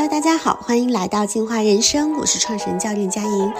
Hello，大家好，欢迎来到进化人生，我是创始人教练佳莹。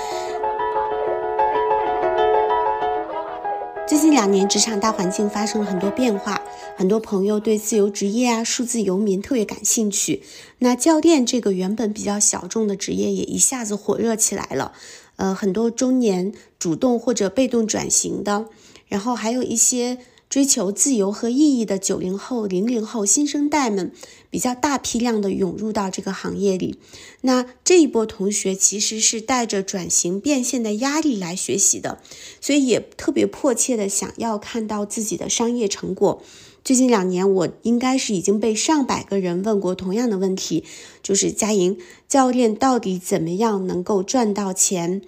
最近两年，职场大环境发生了很多变化，很多朋友对自由职业啊、数字游民特别感兴趣。那教练这个原本比较小众的职业，也一下子火热起来了。呃，很多中年主动或者被动转型的，然后还有一些。追求自由和意义的九零后、零零后新生代们，比较大批量的涌入到这个行业里。那这一波同学其实是带着转型变现的压力来学习的，所以也特别迫切的想要看到自己的商业成果。最近两年，我应该是已经被上百个人问过同样的问题，就是佳莹教练到底怎么样能够赚到钱？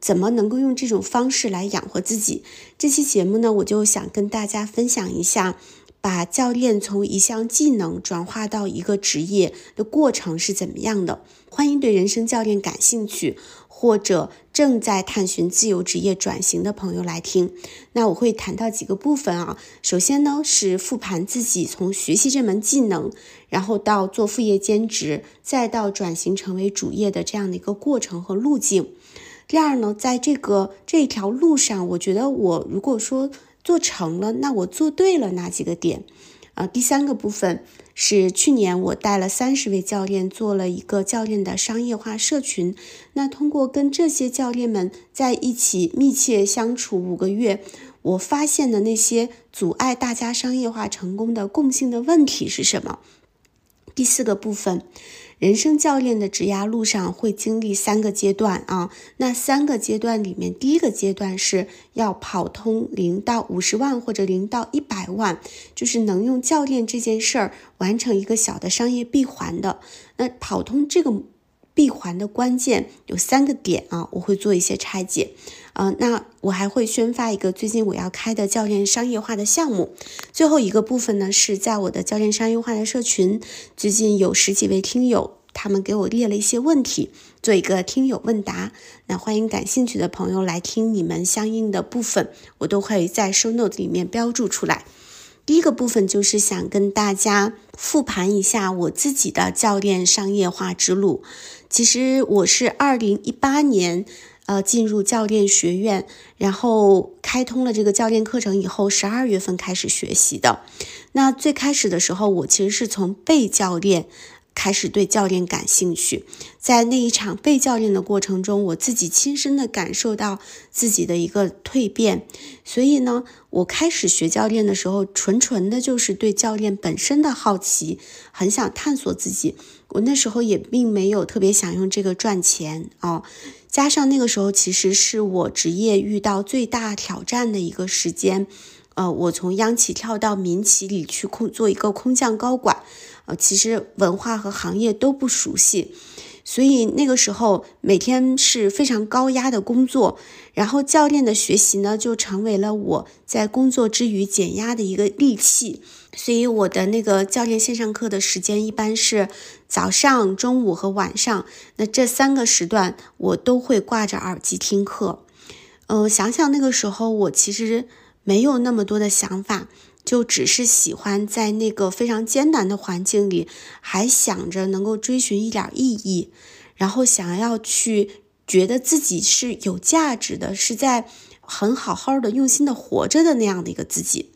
怎么能够用这种方式来养活自己？这期节目呢，我就想跟大家分享一下，把教练从一项技能转化到一个职业的过程是怎么样的。欢迎对人生教练感兴趣或者正在探寻自由职业转型的朋友来听。那我会谈到几个部分啊，首先呢是复盘自己从学习这门技能，然后到做副业兼职，再到转型成为主业的这样的一个过程和路径。第二呢，在这个这条路上，我觉得我如果说做成了，那我做对了哪几个点？啊，第三个部分是去年我带了三十位教练做了一个教练的商业化社群。那通过跟这些教练们在一起密切相处五个月，我发现的那些阻碍大家商业化成功的共性的问题是什么？第四个部分。人生教练的职涯路上会经历三个阶段啊，那三个阶段里面，第一个阶段是要跑通零到五十万或者零到一百万，就是能用教练这件事儿完成一个小的商业闭环的。那跑通这个闭环的关键有三个点啊，我会做一些拆解。呃，那我还会宣发一个最近我要开的教练商业化的项目。最后一个部分呢，是在我的教练商业化的社群，最近有十几位听友，他们给我列了一些问题，做一个听友问答。那欢迎感兴趣的朋友来听你们相应的部分，我都会在 show note 里面标注出来。第一个部分就是想跟大家复盘一下我自己的教练商业化之路。其实我是二零一八年。呃，进入教练学院，然后开通了这个教练课程以后，十二月份开始学习的。那最开始的时候，我其实是从被教练。开始对教练感兴趣，在那一场被教练的过程中，我自己亲身的感受到自己的一个蜕变。所以呢，我开始学教练的时候，纯纯的就是对教练本身的好奇，很想探索自己。我那时候也并没有特别想用这个赚钱哦，加上那个时候其实是我职业遇到最大挑战的一个时间。呃，我从央企跳到民企里去空做一个空降高管。呃，其实文化和行业都不熟悉，所以那个时候每天是非常高压的工作，然后教练的学习呢就成为了我在工作之余减压的一个利器。所以我的那个教练线上课的时间一般是早上、中午和晚上，那这三个时段我都会挂着耳机听课。嗯，想想那个时候我其实没有那么多的想法。就只是喜欢在那个非常艰难的环境里，还想着能够追寻一点意义，然后想要去觉得自己是有价值的，是在很好好的用心的活着的那样的一个自己。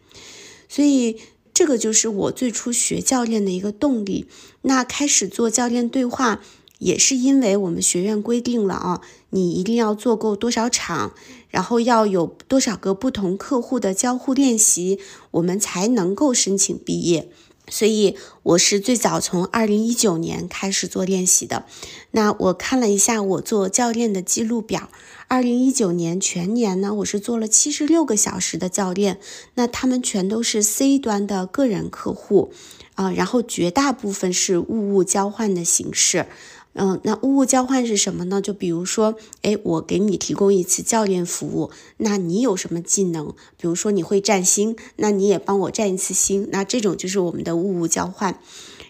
所以这个就是我最初学教练的一个动力。那开始做教练对话。也是因为我们学院规定了啊，你一定要做够多少场，然后要有多少个不同客户的交互练习，我们才能够申请毕业。所以我是最早从二零一九年开始做练习的。那我看了一下我做教练的记录表，二零一九年全年呢，我是做了七十六个小时的教练，那他们全都是 C 端的个人客户啊，然后绝大部分是物物交换的形式。嗯，那物物交换是什么呢？就比如说，哎，我给你提供一次教练服务，那你有什么技能？比如说你会占星，那你也帮我占一次星，那这种就是我们的物物交换。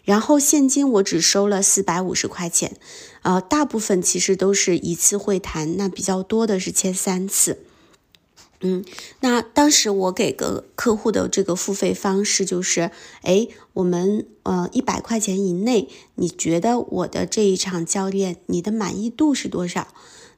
然后现金我只收了四百五十块钱，呃，大部分其实都是一次会谈，那比较多的是签三次。嗯，那当时我给个客户的这个付费方式就是，哎，我们呃一百块钱以内，你觉得我的这一场教练你的满意度是多少？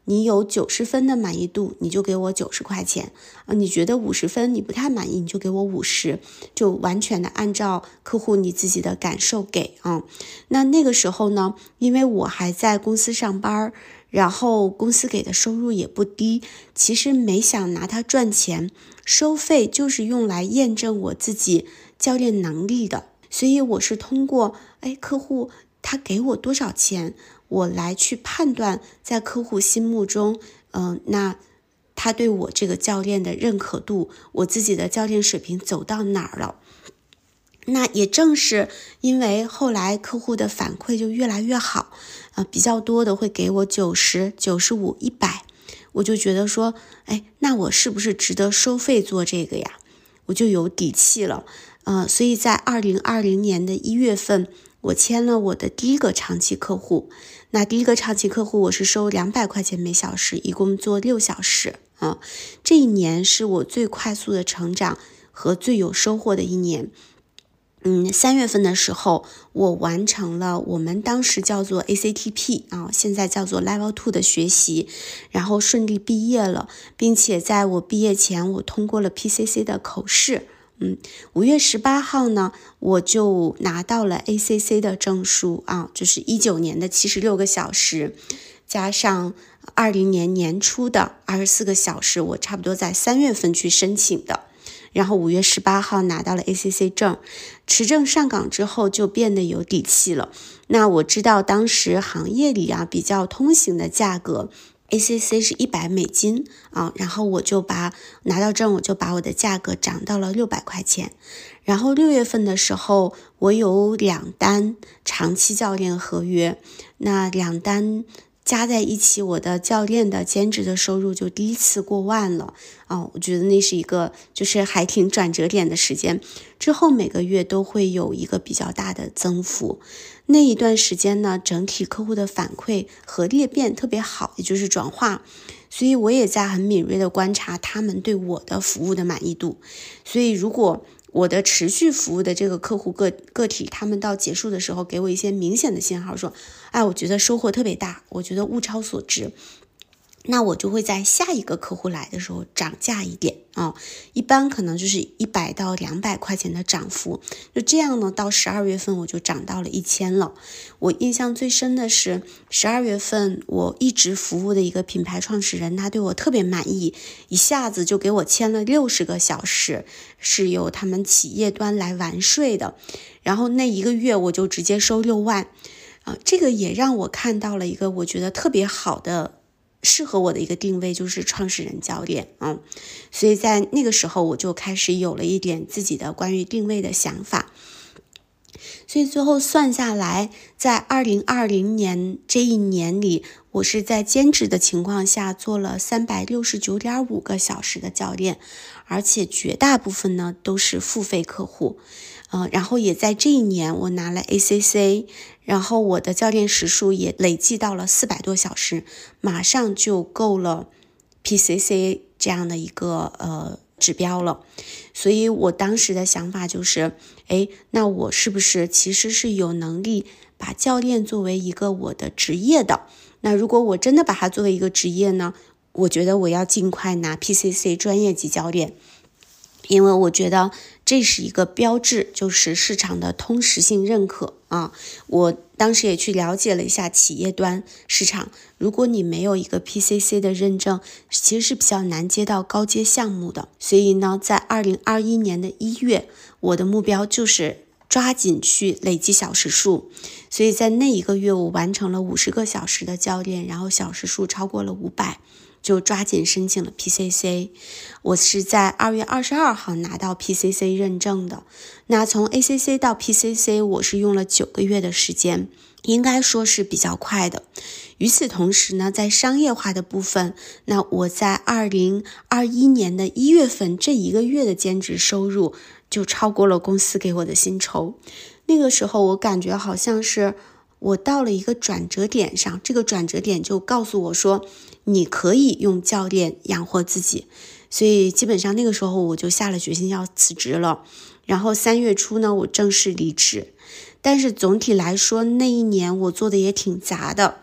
你有九十分的满意度，你就给我九十块钱啊。你觉得五十分你不太满意，你就给我五十，就完全的按照客户你自己的感受给啊。那那个时候呢，因为我还在公司上班儿。然后公司给的收入也不低，其实没想拿它赚钱，收费就是用来验证我自己教练能力的。所以我是通过哎客户他给我多少钱，我来去判断在客户心目中，嗯，那他对我这个教练的认可度，我自己的教练水平走到哪儿了。那也正是因为后来客户的反馈就越来越好，呃，比较多的会给我九十九十五、一百，我就觉得说，哎，那我是不是值得收费做这个呀？我就有底气了，呃，所以在二零二零年的一月份，我签了我的第一个长期客户。那第一个长期客户我是收两百块钱每小时，一共做六小时啊。这一年是我最快速的成长和最有收获的一年。嗯，三月份的时候，我完成了我们当时叫做 ACTP 啊，现在叫做 Level Two 的学习，然后顺利毕业了，并且在我毕业前，我通过了 PCC 的口试。嗯，五月十八号呢，我就拿到了 ACC 的证书啊，就是一九年的七十六个小时，加上二零年年初的二十四个小时，我差不多在三月份去申请的。然后五月十八号拿到了 ACC 证，持证上岗之后就变得有底气了。那我知道当时行业里啊比较通行的价格，ACC 是一百美金啊，然后我就把拿到证，我就把我的价格涨到了六百块钱。然后六月份的时候，我有两单长期教练合约，那两单。加在一起，我的教练的兼职的收入就第一次过万了啊！我觉得那是一个就是还挺转折点的时间。之后每个月都会有一个比较大的增幅。那一段时间呢，整体客户的反馈和裂变特别好，也就是转化。所以我也在很敏锐的观察他们对我的服务的满意度。所以如果我的持续服务的这个客户个个体，他们到结束的时候给我一些明显的信号，说，哎，我觉得收获特别大，我觉得物超所值。那我就会在下一个客户来的时候涨价一点啊，一般可能就是一百到两百块钱的涨幅，就这样呢，到十二月份我就涨到了一千了。我印象最深的是十二月份，我一直服务的一个品牌创始人，他对我特别满意，一下子就给我签了六十个小时，是由他们企业端来完税的，然后那一个月我就直接收六万，啊，这个也让我看到了一个我觉得特别好的。适合我的一个定位就是创始人教练嗯，所以在那个时候我就开始有了一点自己的关于定位的想法。所以最后算下来，在二零二零年这一年里，我是在兼职的情况下做了三百六十九点五个小时的教练，而且绝大部分呢都是付费客户。嗯，然后也在这一年，我拿了 ACC，然后我的教练时数也累计到了四百多小时，马上就够了 PCC 这样的一个呃指标了。所以我当时的想法就是，哎，那我是不是其实是有能力把教练作为一个我的职业的？那如果我真的把它作为一个职业呢？我觉得我要尽快拿 PCC 专业级教练。因为我觉得这是一个标志，就是市场的通识性认可啊。我当时也去了解了一下企业端市场，如果你没有一个 PCC 的认证，其实是比较难接到高阶项目的。所以呢，在二零二一年的一月，我的目标就是抓紧去累积小时数。所以在那一个月，我完成了五十个小时的教练，然后小时数超过了五百。就抓紧申请了 PCC，我是在二月二十二号拿到 PCC 认证的。那从 ACC 到 PCC，我是用了九个月的时间，应该说是比较快的。与此同时呢，在商业化的部分，那我在二零二一年的一月份这一个月的兼职收入就超过了公司给我的薪酬。那个时候，我感觉好像是。我到了一个转折点上，这个转折点就告诉我说，你可以用教练养活自己。所以基本上那个时候我就下了决心要辞职了。然后三月初呢，我正式离职。但是总体来说，那一年我做的也挺杂的。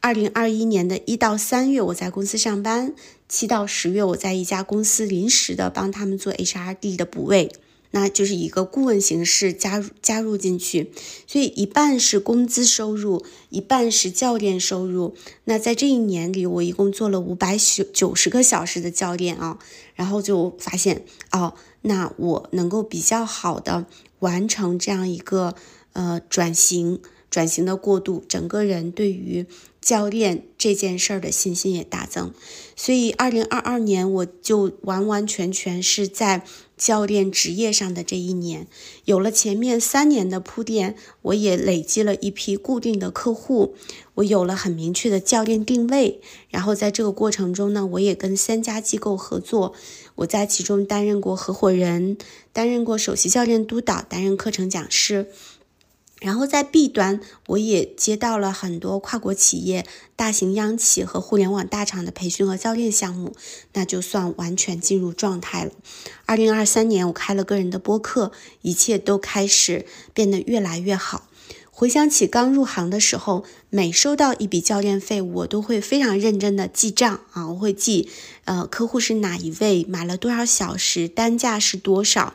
二零二一年的一到三月我在公司上班，七到十月我在一家公司临时的帮他们做 HRD 的补位。那就是一个顾问形式加入加入进去，所以一半是工资收入，一半是教练收入。那在这一年里，我一共做了五百九九十个小时的教练啊，然后就发现哦，那我能够比较好的完成这样一个呃转型。转型的过渡，整个人对于教练这件事儿的信心也大增，所以二零二二年我就完完全全是在教练职业上的这一年，有了前面三年的铺垫，我也累积了一批固定的客户，我有了很明确的教练定位，然后在这个过程中呢，我也跟三家机构合作，我在其中担任过合伙人，担任过首席教练督导，担任课程讲师。然后在 B 端，我也接到了很多跨国企业、大型央企和互联网大厂的培训和教练项目，那就算完全进入状态了。二零二三年，我开了个人的播客，一切都开始变得越来越好。回想起刚入行的时候，每收到一笔教练费，我都会非常认真的记账啊，我会记，呃，客户是哪一位，买了多少小时，单价是多少。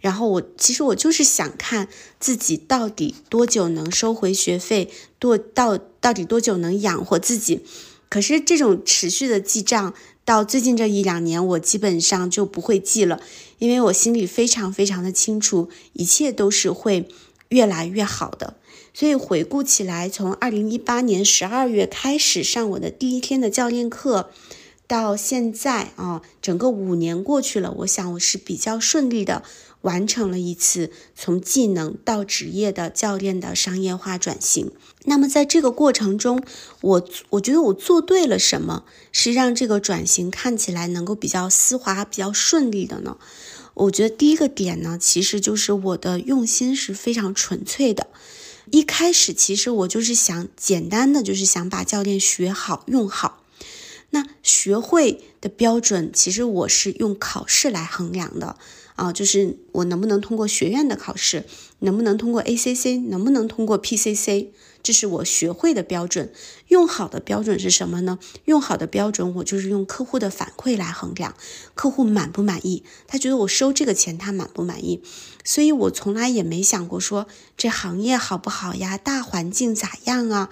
然后我其实我就是想看自己到底多久能收回学费，多到到底多久能养活自己。可是这种持续的记账，到最近这一两年，我基本上就不会记了，因为我心里非常非常的清楚，一切都是会越来越好的。所以回顾起来，从二零一八年十二月开始上我的第一天的教练课。到现在啊，整个五年过去了，我想我是比较顺利的完成了一次从技能到职业的教练的商业化转型。那么在这个过程中，我我觉得我做对了什么，是让这个转型看起来能够比较丝滑、比较顺利的呢？我觉得第一个点呢，其实就是我的用心是非常纯粹的。一开始其实我就是想简单的，就是想把教练学好、用好。那学会的标准，其实我是用考试来衡量的啊，就是我能不能通过学院的考试，能不能通过 ACC，能不能通过 PCC，这是我学会的标准。用好的标准是什么呢？用好的标准，我就是用客户的反馈来衡量，客户满不满意，他觉得我收这个钱他满不满意，所以我从来也没想过说这行业好不好呀，大环境咋样啊，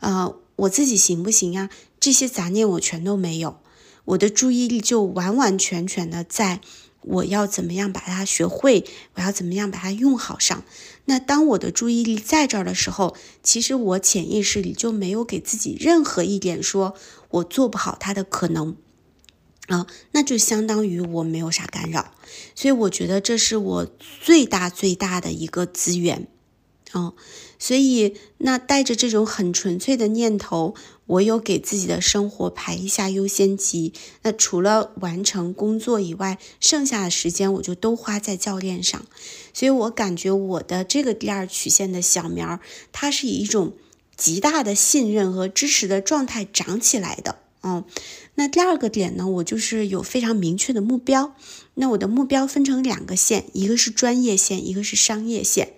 呃。我自己行不行呀？这些杂念我全都没有，我的注意力就完完全全的在我要怎么样把它学会，我要怎么样把它用好上。那当我的注意力在这儿的时候，其实我潜意识里就没有给自己任何一点说我做不好它的可能啊，那就相当于我没有啥干扰。所以我觉得这是我最大最大的一个资源。哦，所以那带着这种很纯粹的念头，我有给自己的生活排一下优先级。那除了完成工作以外，剩下的时间我就都花在教练上。所以我感觉我的这个第二曲线的小苗，它是以一种极大的信任和支持的状态长起来的。嗯，那第二个点呢，我就是有非常明确的目标。那我的目标分成两个线，一个是专业线，一个是商业线。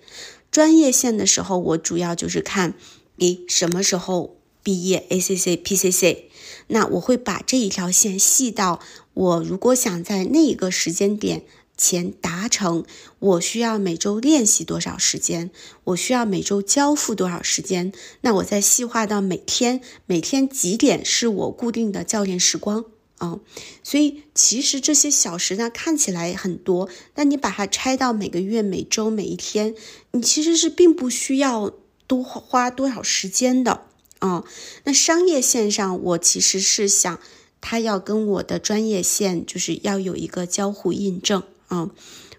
专业线的时候，我主要就是看你什么时候毕业，ACC、PCC。那我会把这一条线细到我如果想在那一个时间点前达成，我需要每周练习多少时间，我需要每周交付多少时间。那我再细化到每天，每天几点是我固定的教练时光。啊，所以其实这些小时呢看起来很多，但你把它拆到每个月、每周、每一天，你其实是并不需要多花多少时间的啊。那商业线上，我其实是想，它要跟我的专业线就是要有一个交互印证啊。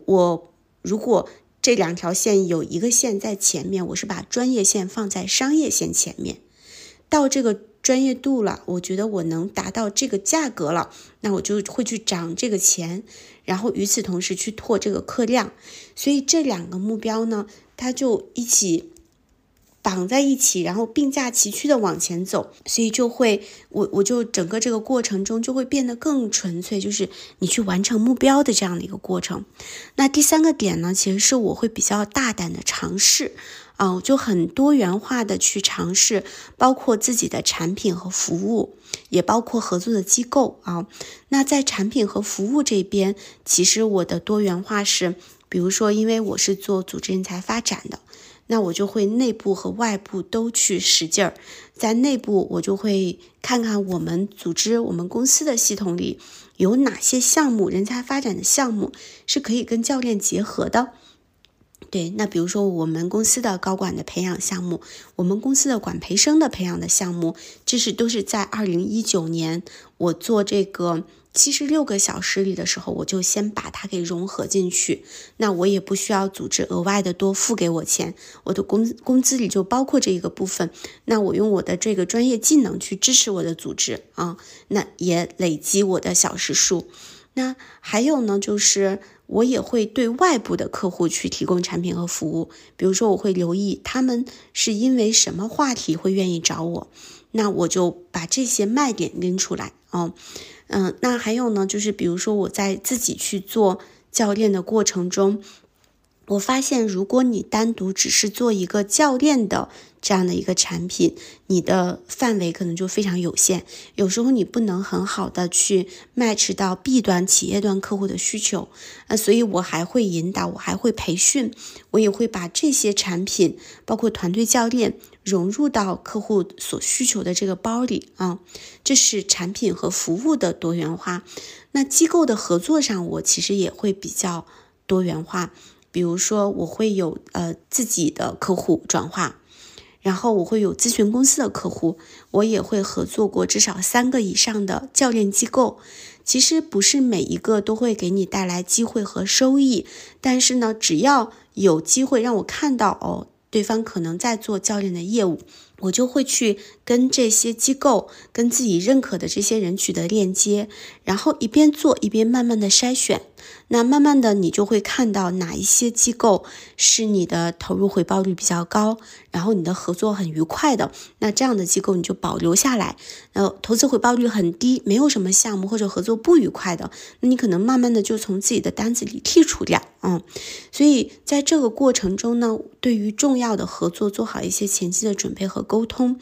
我如果这两条线有一个线在前面，我是把专业线放在商业线前面，到这个。专业度了，我觉得我能达到这个价格了，那我就会去涨这个钱，然后与此同时去拓这个客量，所以这两个目标呢，它就一起绑在一起，然后并驾齐驱的往前走，所以就会我我就整个这个过程中就会变得更纯粹，就是你去完成目标的这样的一个过程。那第三个点呢，其实是我会比较大胆的尝试，啊，就很多元化的去尝试，包括自己的产品和服务，也包括合作的机构啊。那在产品和服务这边，其实我的多元化是，比如说，因为我是做组织人才发展的。那我就会内部和外部都去使劲儿，在内部我就会看看我们组织、我们公司的系统里有哪些项目，人才发展的项目是可以跟教练结合的。对，那比如说我们公司的高管的培养项目，我们公司的管培生的培养的项目，这是都是在二零一九年我做这个。七十六个小时里的时候，我就先把它给融合进去，那我也不需要组织额外的多付给我钱，我的工工资里就包括这一个部分。那我用我的这个专业技能去支持我的组织啊，那也累积我的小时数。那还有呢，就是我也会对外部的客户去提供产品和服务，比如说我会留意他们是因为什么话题会愿意找我，那我就把这些卖点拎出来啊。嗯那还有呢，就是比如说我在自己去做教练的过程中，我发现如果你单独只是做一个教练的这样的一个产品，你的范围可能就非常有限，有时候你不能很好的去 match 到 B 端企业端客户的需求，呃，所以我还会引导，我还会培训，我也会把这些产品，包括团队教练。融入到客户所需求的这个包里啊，这是产品和服务的多元化。那机构的合作上，我其实也会比较多元化。比如说，我会有呃自己的客户转化，然后我会有咨询公司的客户，我也会合作过至少三个以上的教练机构。其实不是每一个都会给你带来机会和收益，但是呢，只要有机会让我看到哦。对方可能在做教练的业务，我就会去跟这些机构、跟自己认可的这些人取得链接，然后一边做一边慢慢的筛选。那慢慢的，你就会看到哪一些机构是你的投入回报率比较高，然后你的合作很愉快的，那这样的机构你就保留下来。然后投资回报率很低，没有什么项目或者合作不愉快的，那你可能慢慢的就从自己的单子里剔除掉。嗯，所以在这个过程中呢，对于重要的合作做好一些前期的准备和沟通。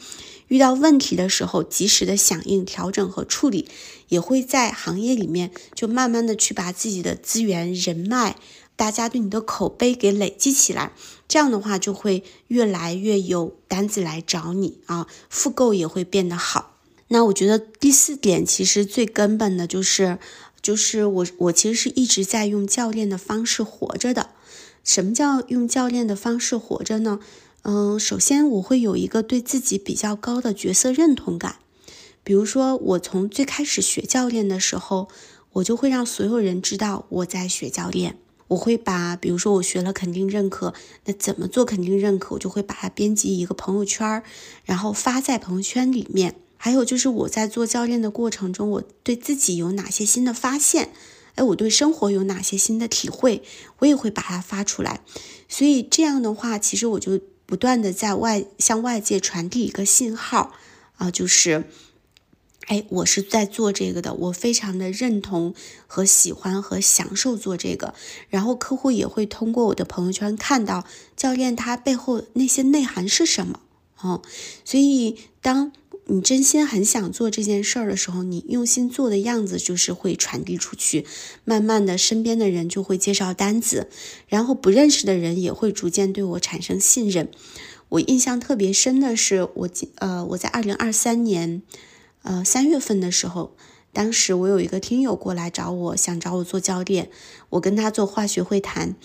遇到问题的时候，及时的响应、调整和处理，也会在行业里面就慢慢的去把自己的资源、人脉，大家对你的口碑给累积起来。这样的话，就会越来越有单子来找你啊，复购也会变得好。那我觉得第四点其实最根本的就是，就是我我其实是一直在用教练的方式活着的。什么叫用教练的方式活着呢？嗯，首先我会有一个对自己比较高的角色认同感，比如说我从最开始学教练的时候，我就会让所有人知道我在学教练。我会把，比如说我学了肯定认可，那怎么做肯定认可，我就会把它编辑一个朋友圈，然后发在朋友圈里面。还有就是我在做教练的过程中，我对自己有哪些新的发现，哎，我对生活有哪些新的体会，我也会把它发出来。所以这样的话，其实我就。不断的在外向外界传递一个信号啊，就是，哎，我是在做这个的，我非常的认同和喜欢和享受做这个，然后客户也会通过我的朋友圈看到教练他背后那些内涵是什么哦，所以当。你真心很想做这件事儿的时候，你用心做的样子就是会传递出去，慢慢的身边的人就会介绍单子，然后不认识的人也会逐渐对我产生信任。我印象特别深的是，我呃我在二零二三年呃三月份的时候，当时我有一个听友过来找我，想找我做教练，我跟他做化学会谈。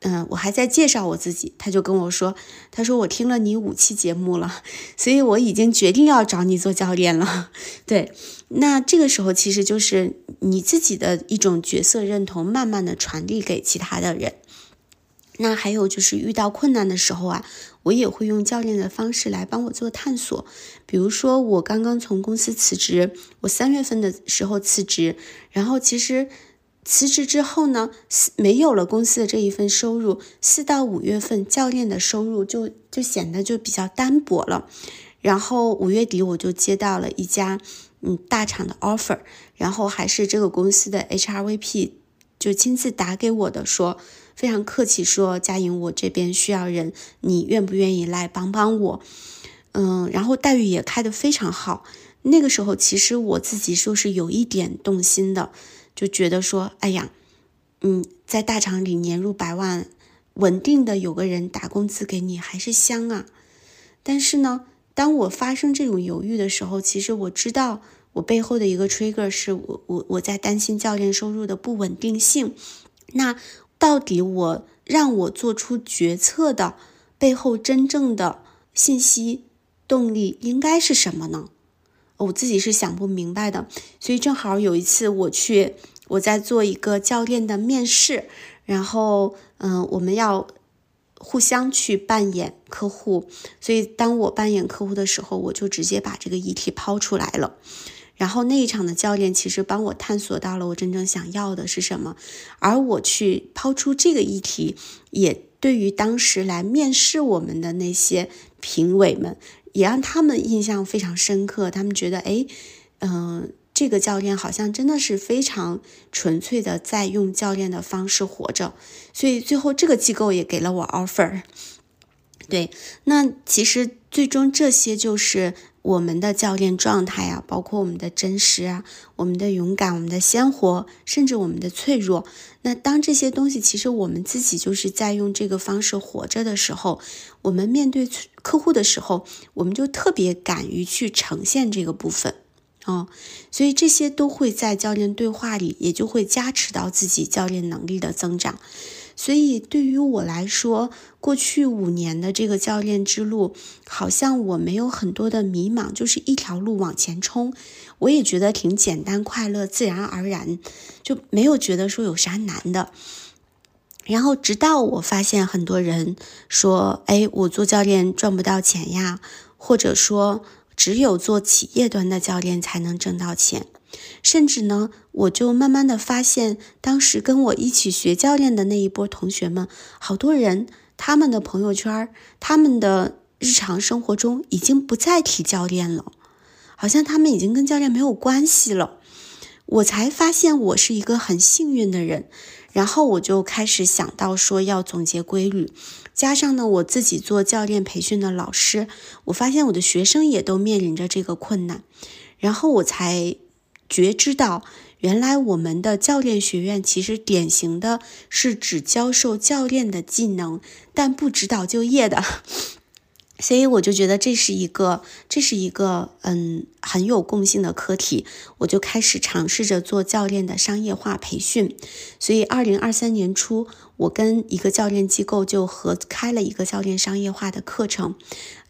嗯，我还在介绍我自己，他就跟我说，他说我听了你五期节目了，所以我已经决定要找你做教练了。对，那这个时候其实就是你自己的一种角色认同，慢慢的传递给其他的人。那还有就是遇到困难的时候啊，我也会用教练的方式来帮我做探索。比如说我刚刚从公司辞职，我三月份的时候辞职，然后其实。辞职之后呢，没有了公司的这一份收入，四到五月份教练的收入就就显得就比较单薄了。然后五月底我就接到了一家嗯大厂的 offer，然后还是这个公司的 HRVP 就亲自打给我的，说非常客气说佳颖我这边需要人，你愿不愿意来帮帮我？嗯，然后待遇也开得非常好。那个时候其实我自己就是有一点动心的。就觉得说，哎呀，嗯，在大厂里年入百万，稳定的有个人打工资给你还是香啊。但是呢，当我发生这种犹豫的时候，其实我知道我背后的一个 trigger 是我我我在担心教练收入的不稳定性。那到底我让我做出决策的背后真正的信息动力应该是什么呢？我自己是想不明白的，所以正好有一次我去，我在做一个教练的面试，然后嗯，我们要互相去扮演客户，所以当我扮演客户的时候，我就直接把这个议题抛出来了，然后那一场的教练其实帮我探索到了我真正想要的是什么，而我去抛出这个议题，也对于当时来面试我们的那些评委们。也让他们印象非常深刻，他们觉得，哎，嗯，这个教练好像真的是非常纯粹的在用教练的方式活着，所以最后这个机构也给了我 offer。对，那其实最终这些就是我们的教练状态啊，包括我们的真实啊，我们的勇敢，我们的鲜活，甚至我们的脆弱。那当这些东西其实我们自己就是在用这个方式活着的时候，我们面对客户的时候，我们就特别敢于去呈现这个部分哦。所以这些都会在教练对话里，也就会加持到自己教练能力的增长。所以对于我来说，过去五年的这个教练之路，好像我没有很多的迷茫，就是一条路往前冲。我也觉得挺简单、快乐、自然而然，就没有觉得说有啥难的。然后直到我发现很多人说：“哎，我做教练赚不到钱呀，或者说只有做企业端的教练才能挣到钱。”甚至呢，我就慢慢的发现，当时跟我一起学教练的那一波同学们，好多人他们的朋友圈，他们的日常生活中已经不再提教练了，好像他们已经跟教练没有关系了。我才发现我是一个很幸运的人，然后我就开始想到说要总结规律，加上呢我自己做教练培训的老师，我发现我的学生也都面临着这个困难，然后我才。觉知到，原来我们的教练学院其实典型的是只教授教练的技能，但不指导就业的。所以我就觉得这是一个，这是一个嗯很有共性的课题。我就开始尝试着做教练的商业化培训。所以二零二三年初，我跟一个教练机构就合开了一个教练商业化的课程。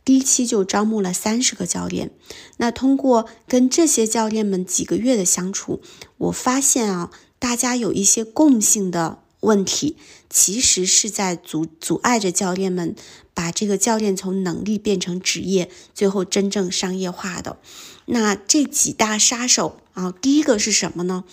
第一期就招募了三十个教练，那通过跟这些教练们几个月的相处，我发现啊，大家有一些共性的问题，其实是在阻阻碍着教练们把这个教练从能力变成职业，最后真正商业化的。那这几大杀手啊，第一个是什么呢？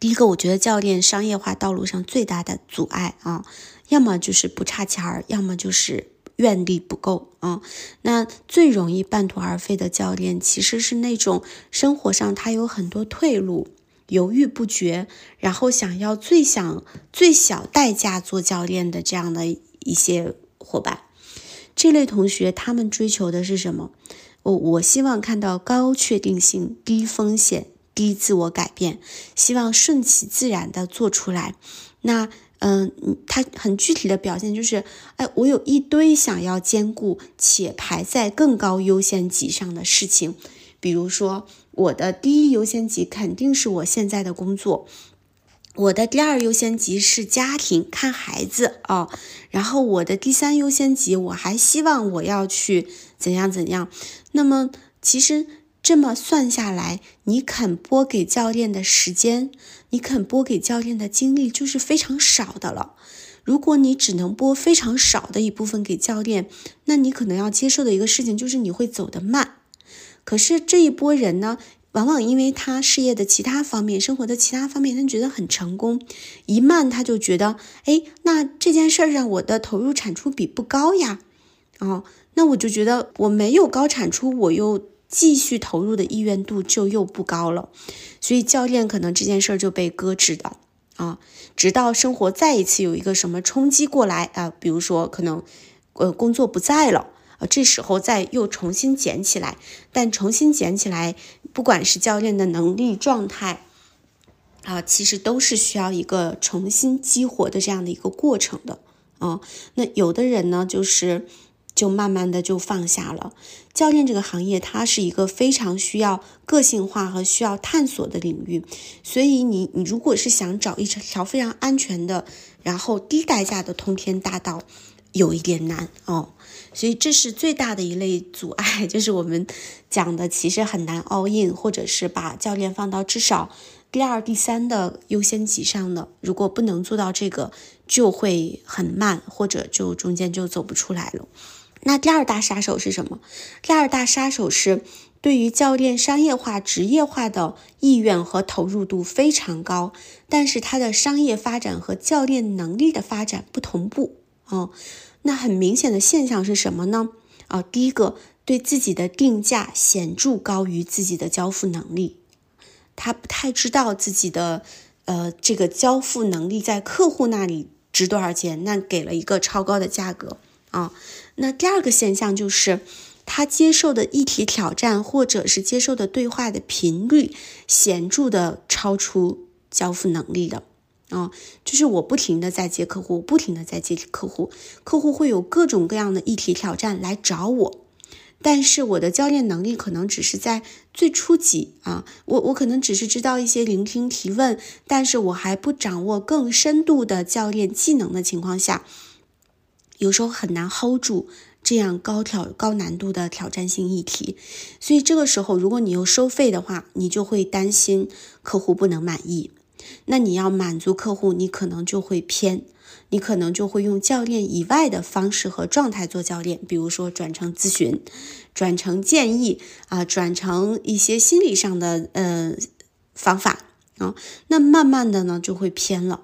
第一个，我觉得教练商业化道路上最大的阻碍啊，要么就是不差钱儿，要么就是。愿力不够啊，那最容易半途而废的教练，其实是那种生活上他有很多退路，犹豫不决，然后想要最想最小代价做教练的这样的一些伙伴。这类同学他们追求的是什么？我我希望看到高确定性、低风险、低自我改变，希望顺其自然的做出来。那。嗯，他很具体的表现就是，哎，我有一堆想要兼顾且排在更高优先级上的事情，比如说我的第一优先级肯定是我现在的工作，我的第二优先级是家庭看孩子啊，然后我的第三优先级我还希望我要去怎样怎样，那么其实。这么算下来，你肯拨给教练的时间，你肯拨给教练的精力就是非常少的了。如果你只能拨非常少的一部分给教练，那你可能要接受的一个事情就是你会走得慢。可是这一波人呢，往往因为他事业的其他方面、生活的其他方面，他觉得很成功，一慢他就觉得，哎，那这件事儿上我的投入产出比不高呀，哦，那我就觉得我没有高产出，我又继续投入的意愿度就又不高了，所以教练可能这件事儿就被搁置的啊，直到生活再一次有一个什么冲击过来啊，比如说可能呃工作不在了。啊，这时候再又重新捡起来，但重新捡起来，不管是教练的能力状态，啊，其实都是需要一个重新激活的这样的一个过程的啊。那有的人呢，就是就慢慢的就放下了。教练这个行业，它是一个非常需要个性化和需要探索的领域，所以你你如果是想找一条非常安全的，然后低代价的通天大道，有一点难哦。所以这是最大的一类阻碍，就是我们讲的其实很难 all in，或者是把教练放到至少第二、第三的优先级上的。如果不能做到这个，就会很慢，或者就中间就走不出来了。那第二大杀手是什么？第二大杀手是对于教练商业化、职业化的意愿和投入度非常高，但是他的商业发展和教练能力的发展不同步哦。那很明显的现象是什么呢？啊，第一个，对自己的定价显著高于自己的交付能力，他不太知道自己的呃这个交付能力在客户那里值多少钱，那给了一个超高的价格啊。那第二个现象就是，他接受的议题挑战或者是接受的对话的频率显著的超出交付能力的。啊，就是我不停的在接客户，不停的在接客户，客户会有各种各样的议题挑战来找我，但是我的教练能力可能只是在最初级啊，我我可能只是知道一些聆听提问，但是我还不掌握更深度的教练技能的情况下，有时候很难 hold 住这样高挑高难度的挑战性议题，所以这个时候如果你又收费的话，你就会担心客户不能满意。那你要满足客户，你可能就会偏，你可能就会用教练以外的方式和状态做教练，比如说转成咨询，转成建议啊，转成一些心理上的呃方法。啊，那慢慢的呢就会偏了，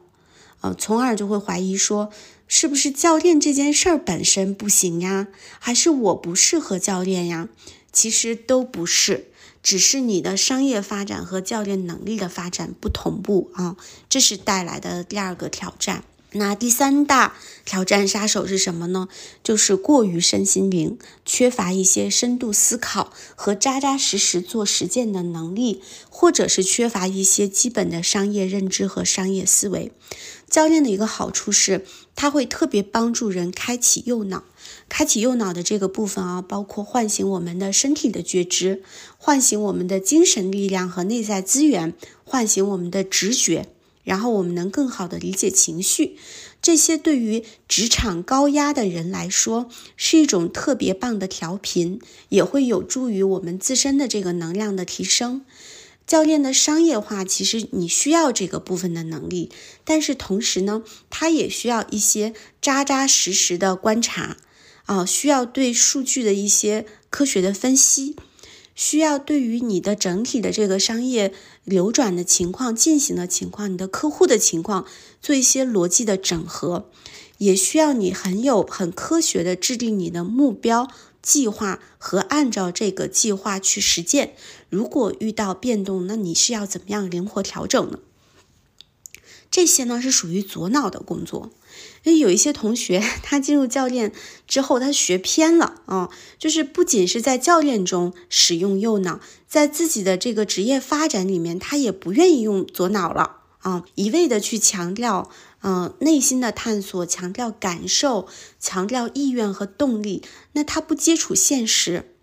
呃，从而就会怀疑说，是不是教练这件事儿本身不行呀，还是我不适合教练呀？其实都不是。只是你的商业发展和教练能力的发展不同步啊，这是带来的第二个挑战。那第三大挑战杀手是什么呢？就是过于身心灵，缺乏一些深度思考和扎扎实实做实践的能力，或者是缺乏一些基本的商业认知和商业思维。教练的一个好处是，它会特别帮助人开启右脑。开启右脑的这个部分啊，包括唤醒我们的身体的觉知，唤醒我们的精神力量和内在资源，唤醒我们的直觉，然后我们能更好的理解情绪。这些对于职场高压的人来说，是一种特别棒的调频，也会有助于我们自身的这个能量的提升。教练的商业化，其实你需要这个部分的能力，但是同时呢，他也需要一些扎扎实实的观察。啊，需要对数据的一些科学的分析，需要对于你的整体的这个商业流转的情况、进行的情况、你的客户的情况做一些逻辑的整合，也需要你很有很科学的制定你的目标计划和按照这个计划去实践。如果遇到变动，那你是要怎么样灵活调整呢？这些呢是属于左脑的工作。因为有一些同学，他进入教练之后，他学偏了啊，就是不仅是在教练中使用右脑，在自己的这个职业发展里面，他也不愿意用左脑了啊，一味的去强调，嗯，内心的探索，强调感受，强调意愿和动力，那他不接触现实。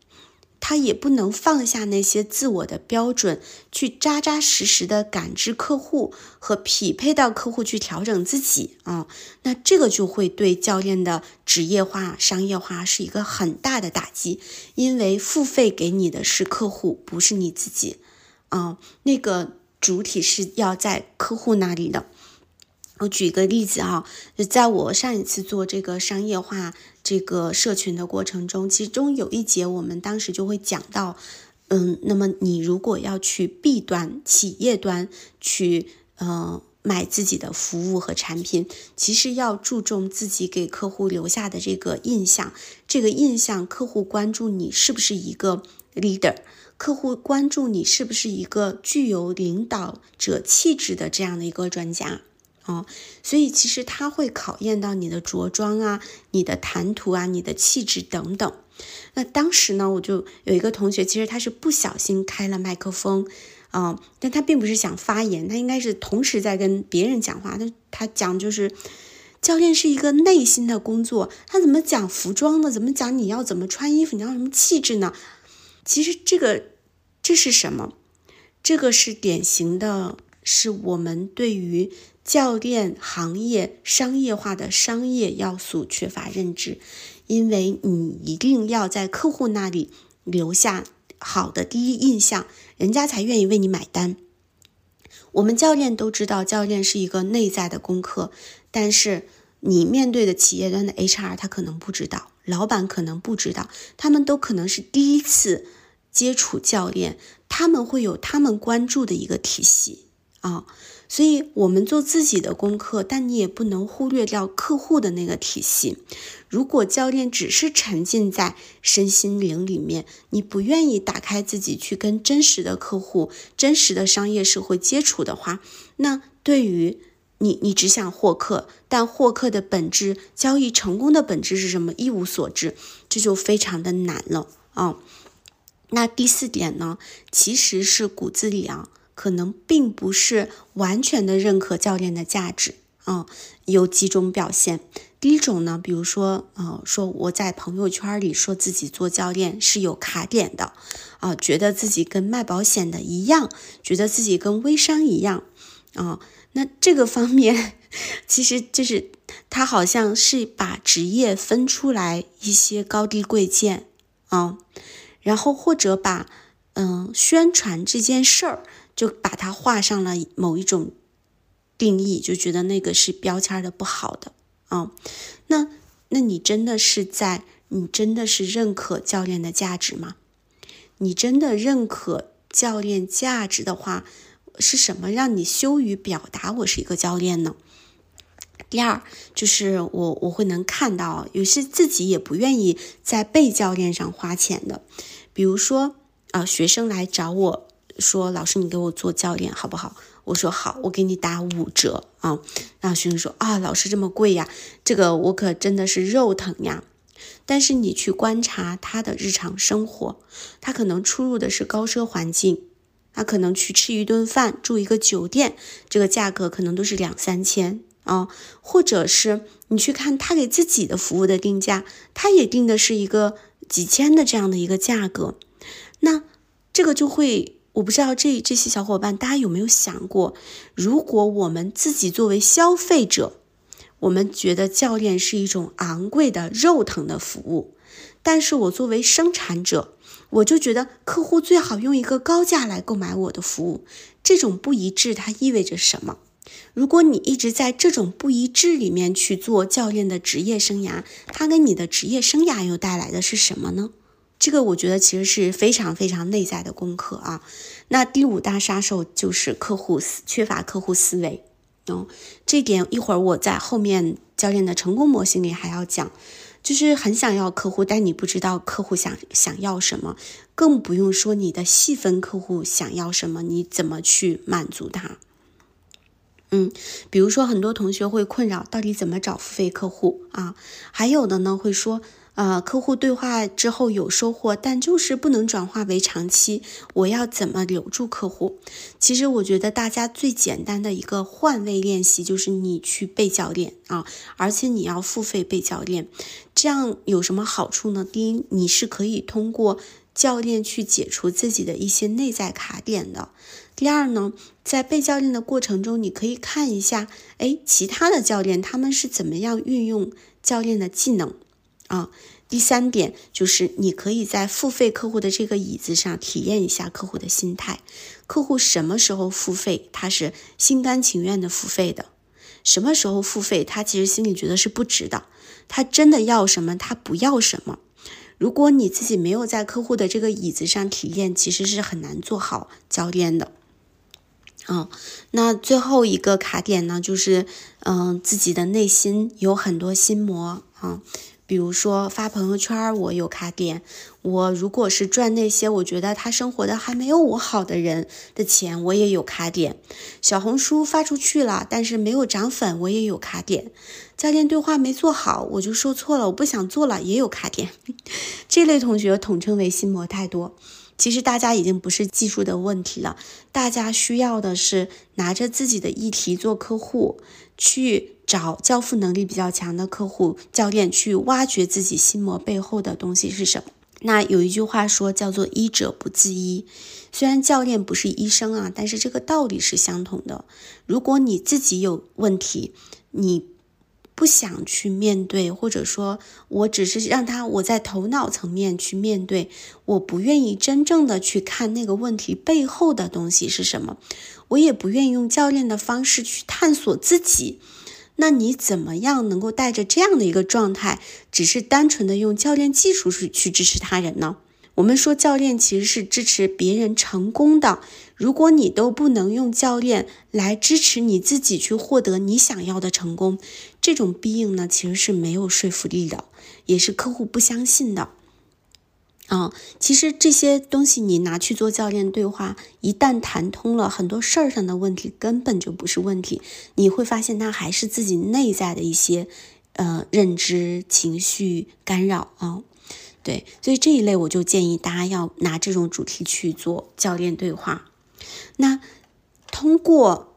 他也不能放下那些自我的标准，去扎扎实实的感知客户和匹配到客户去调整自己啊，那这个就会对教练的职业化、商业化是一个很大的打击，因为付费给你的是客户，不是你自己啊，那个主体是要在客户那里的。我举个例子啊，在我上一次做这个商业化这个社群的过程中，其中有一节我们当时就会讲到，嗯，那么你如果要去 B 端企业端去，呃，买自己的服务和产品，其实要注重自己给客户留下的这个印象。这个印象，客户关注你是不是一个 leader，客户关注你是不是一个具有领导者气质的这样的一个专家。哦，所以其实他会考验到你的着装啊、你的谈吐啊、你的气质等等。那当时呢，我就有一个同学，其实他是不小心开了麦克风，啊，但他并不是想发言，他应该是同时在跟别人讲话。他他讲就是教练是一个内心的工作，他怎么讲服装呢？怎么讲你要怎么穿衣服？你要什么气质呢？其实这个这是什么？这个是典型的，是我们对于。教练行业商业化的商业要素缺乏认知，因为你一定要在客户那里留下好的第一印象，人家才愿意为你买单。我们教练都知道，教练是一个内在的功课，但是你面对的企业端的 HR 他可能不知道，老板可能不知道，他们都可能是第一次接触教练，他们会有他们关注的一个体系啊。所以，我们做自己的功课，但你也不能忽略掉客户的那个体系。如果教练只是沉浸在身心灵里面，你不愿意打开自己去跟真实的客户、真实的商业社会接触的话，那对于你，你只想获客，但获客的本质、交易成功的本质是什么？一无所知，这就非常的难了啊。那第四点呢，其实是骨子里啊。可能并不是完全的认可教练的价值啊，有几种表现。第一种呢，比如说，呃，说我在朋友圈里说自己做教练是有卡点的，啊，觉得自己跟卖保险的一样，觉得自己跟微商一样，啊，那这个方面其实就是他好像是把职业分出来一些高低贵贱啊，然后或者把嗯宣传这件事儿。就把它画上了某一种定义，就觉得那个是标签的不好的啊。那那你真的是在，你真的是认可教练的价值吗？你真的认可教练价值的话，是什么让你羞于表达我是一个教练呢？第二，就是我我会能看到，有些自己也不愿意在被教练上花钱的，比如说啊，学生来找我。说老师，你给我做教练好不好？我说好，我给你打五折啊。然后学生说啊，老师这么贵呀，这个我可真的是肉疼呀。但是你去观察他的日常生活，他可能出入的是高奢环境，他可能去吃一顿饭，住一个酒店，这个价格可能都是两三千啊。或者是你去看他给自己的服务的定价，他也定的是一个几千的这样的一个价格，那这个就会。我不知道这这些小伙伴，大家有没有想过，如果我们自己作为消费者，我们觉得教练是一种昂贵的肉疼的服务，但是我作为生产者，我就觉得客户最好用一个高价来购买我的服务。这种不一致它意味着什么？如果你一直在这种不一致里面去做教练的职业生涯，它跟你的职业生涯又带来的是什么呢？这个我觉得其实是非常非常内在的功课啊。那第五大杀手就是客户思缺乏客户思维，嗯，这点一会儿我在后面教练的成功模型里还要讲。就是很想要客户，但你不知道客户想想要什么，更不用说你的细分客户想要什么，你怎么去满足他？嗯，比如说很多同学会困扰，到底怎么找付费客户啊？还有的呢会说。呃，客户对话之后有收获，但就是不能转化为长期。我要怎么留住客户？其实我觉得大家最简单的一个换位练习就是你去被教练啊，而且你要付费被教练。这样有什么好处呢？第一，你是可以通过教练去解除自己的一些内在卡点的。第二呢，在被教练的过程中，你可以看一下，哎，其他的教练他们是怎么样运用教练的技能。啊，第三点就是你可以在付费客户的这个椅子上体验一下客户的心态。客户什么时候付费，他是心甘情愿的付费的；什么时候付费，他其实心里觉得是不值的。他真的要什么，他不要什么。如果你自己没有在客户的这个椅子上体验，其实是很难做好教练的。啊，那最后一个卡点呢，就是嗯，自己的内心有很多心魔啊。比如说发朋友圈，我有卡点；我如果是赚那些我觉得他生活的还没有我好的人的钱，我也有卡点。小红书发出去了，但是没有涨粉，我也有卡点。教练对话没做好，我就受挫了，我不想做了，也有卡点。这类同学统称为心魔太多。其实大家已经不是技术的问题了，大家需要的是拿着自己的议题做客户，去找交付能力比较强的客户教练，去挖掘自己心魔背后的东西是什么。那有一句话说叫做“医者不自医”，虽然教练不是医生啊，但是这个道理是相同的。如果你自己有问题，你。不想去面对，或者说我只是让他我在头脑层面去面对，我不愿意真正的去看那个问题背后的东西是什么，我也不愿意用教练的方式去探索自己。那你怎么样能够带着这样的一个状态，只是单纯的用教练技术去去支持他人呢？我们说教练其实是支持别人成功的。如果你都不能用教练来支持你自己去获得你想要的成功，这种必应呢其实是没有说服力的，也是客户不相信的。啊，其实这些东西你拿去做教练对话，一旦谈通了，很多事儿上的问题根本就不是问题。你会发现它还是自己内在的一些呃认知、情绪干扰啊。对，所以这一类我就建议大家要拿这种主题去做教练对话。那通过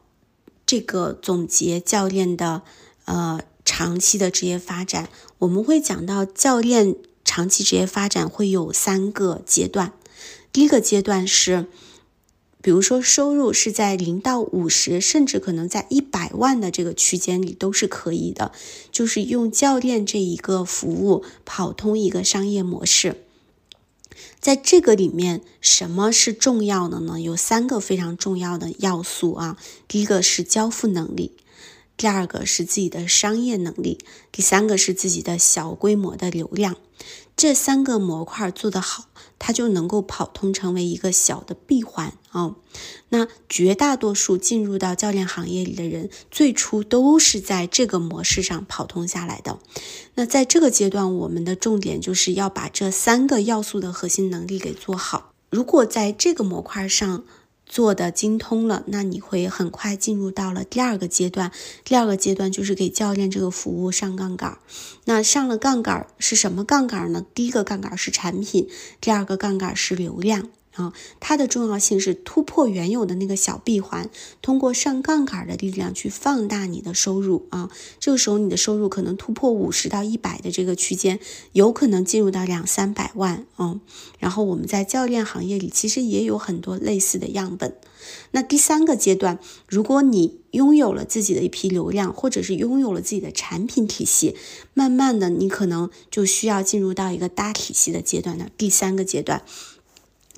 这个总结教练的呃长期的职业发展，我们会讲到教练长期职业发展会有三个阶段。第一个阶段是。比如说，收入是在零到五十，甚至可能在一百万的这个区间里都是可以的，就是用教练这一个服务跑通一个商业模式。在这个里面，什么是重要的呢？有三个非常重要的要素啊。第一个是交付能力，第二个是自己的商业能力，第三个是自己的小规模的流量。这三个模块做得好，它就能够跑通，成为一个小的闭环啊。那绝大多数进入到教练行业里的人，最初都是在这个模式上跑通下来的。那在这个阶段，我们的重点就是要把这三个要素的核心能力给做好。如果在这个模块上，做的精通了，那你会很快进入到了第二个阶段。第二个阶段就是给教练这个服务上杠杆。那上了杠杆是什么杠杆呢？第一个杠杆是产品，第二个杠杆是流量。啊，它的重要性是突破原有的那个小闭环，通过上杠杆的力量去放大你的收入啊。这个时候你的收入可能突破五十到一百的这个区间，有可能进入到两三百万啊。然后我们在教练行业里其实也有很多类似的样本。那第三个阶段，如果你拥有了自己的一批流量，或者是拥有了自己的产品体系，慢慢的你可能就需要进入到一个大体系的阶段的第三个阶段。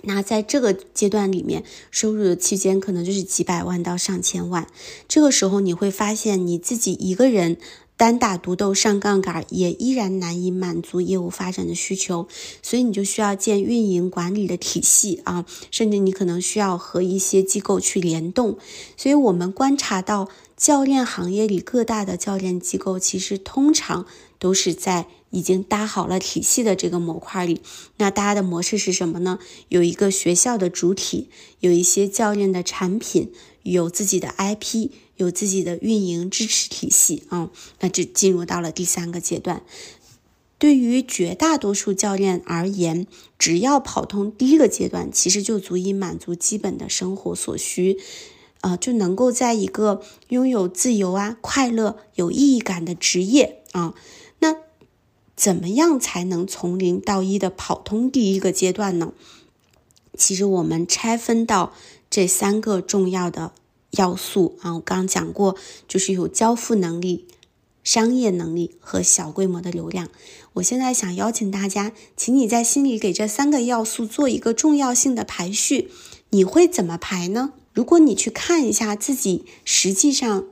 那在这个阶段里面，收入的区间可能就是几百万到上千万。这个时候你会发现，你自己一个人单打独斗上杠杆，也依然难以满足业务发展的需求，所以你就需要建运营管理的体系啊，甚至你可能需要和一些机构去联动。所以我们观察到，教练行业里各大的教练机构，其实通常都是在。已经搭好了体系的这个模块里，那搭的模式是什么呢？有一个学校的主体，有一些教练的产品，有自己的 IP，有自己的运营支持体系啊。那就进入到了第三个阶段。对于绝大多数教练而言，只要跑通第一个阶段，其实就足以满足基本的生活所需，啊，就能够在一个拥有自由啊、快乐、有意义感的职业啊。怎么样才能从零到一的跑通第一个阶段呢？其实我们拆分到这三个重要的要素啊，我刚刚讲过，就是有交付能力、商业能力和小规模的流量。我现在想邀请大家，请你在心里给这三个要素做一个重要性的排序。你会怎么排呢？如果你去看一下自己实际上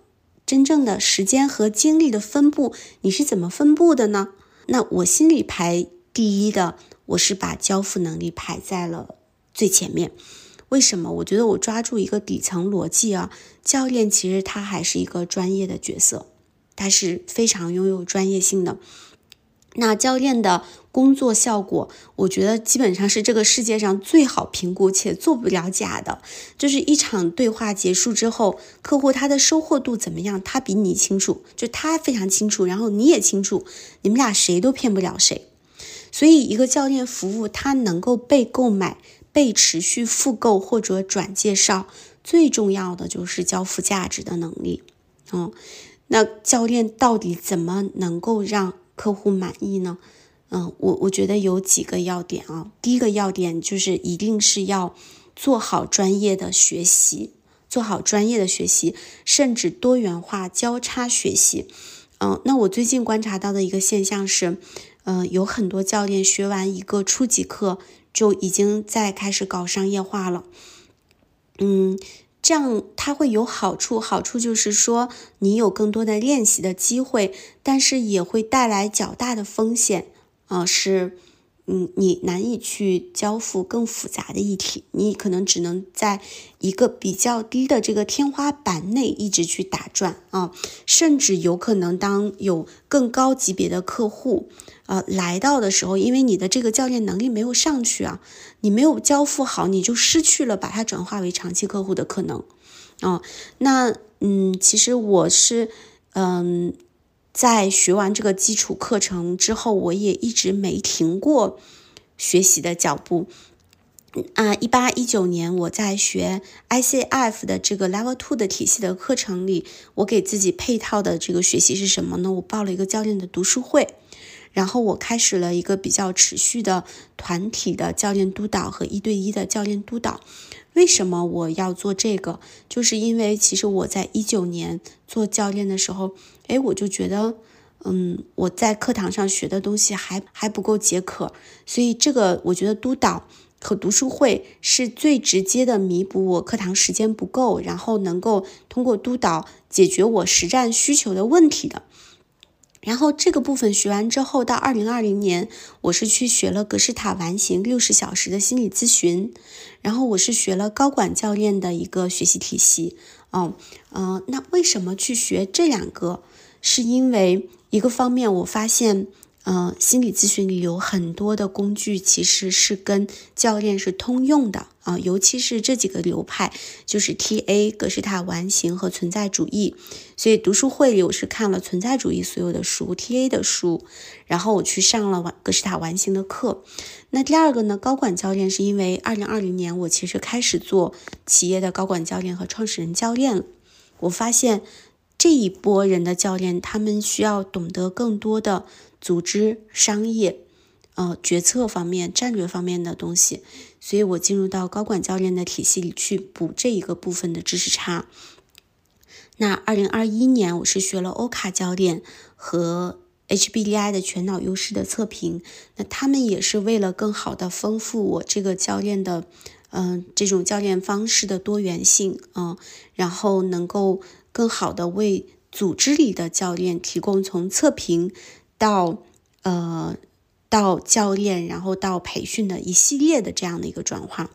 真正的时间和精力的分布，你是怎么分布的呢？那我心里排第一的，我是把交付能力排在了最前面。为什么？我觉得我抓住一个底层逻辑啊，教练其实他还是一个专业的角色，他是非常拥有专业性的。那教练的工作效果，我觉得基本上是这个世界上最好评估且做不了假的。就是一场对话结束之后，客户他的收获度怎么样，他比你清楚，就他非常清楚，然后你也清楚，你们俩谁都骗不了谁。所以，一个教练服务，他能够被购买、被持续复购或者转介绍，最重要的就是交付价值的能力。嗯，那教练到底怎么能够让？客户满意呢？嗯，我我觉得有几个要点啊。第一个要点就是一定是要做好专业的学习，做好专业的学习，甚至多元化交叉学习。嗯，那我最近观察到的一个现象是，嗯，有很多教练学完一个初级课就已经在开始搞商业化了。嗯。这样它会有好处，好处就是说你有更多的练习的机会，但是也会带来较大的风险，啊，是，嗯，你难以去交付更复杂的议题，你可能只能在一个比较低的这个天花板内一直去打转啊，甚至有可能当有更高级别的客户。呃，来到的时候，因为你的这个教练能力没有上去啊，你没有交付好，你就失去了把它转化为长期客户的可能。哦，那嗯，其实我是嗯，在学完这个基础课程之后，我也一直没停过学习的脚步。啊，一八一九年我在学 ICF 的这个 Level Two 的体系的课程里，我给自己配套的这个学习是什么呢？我报了一个教练的读书会。然后我开始了一个比较持续的团体的教练督导和一对一的教练督导。为什么我要做这个？就是因为其实我在一九年做教练的时候，哎，我就觉得，嗯，我在课堂上学的东西还还不够解渴，所以这个我觉得督导和读书会是最直接的弥补我课堂时间不够，然后能够通过督导解决我实战需求的问题的。然后这个部分学完之后，到二零二零年，我是去学了格式塔完形六十小时的心理咨询，然后我是学了高管教练的一个学习体系。哦，嗯，那为什么去学这两个？是因为一个方面，我发现。嗯，心理咨询里有很多的工具，其实是跟教练是通用的啊，尤其是这几个流派，就是 T A 格式塔完形和存在主义。所以读书会里我是看了存在主义所有的书，T A 的书，然后我去上了完格式塔完形的课。那第二个呢，高管教练是因为二零二零年我其实开始做企业的高管教练和创始人教练了，我发现这一波人的教练，他们需要懂得更多的。组织、商业、呃，决策方面、战略方面的东西，所以我进入到高管教练的体系里去补这一个部分的知识差。那二零二一年，我是学了欧卡教练和 HBDI 的全脑优势的测评，那他们也是为了更好的丰富我这个教练的，嗯，这种教练方式的多元性啊，然后能够更好的为组织里的教练提供从测评。到呃，到教练，然后到培训的一系列的这样的一个转化。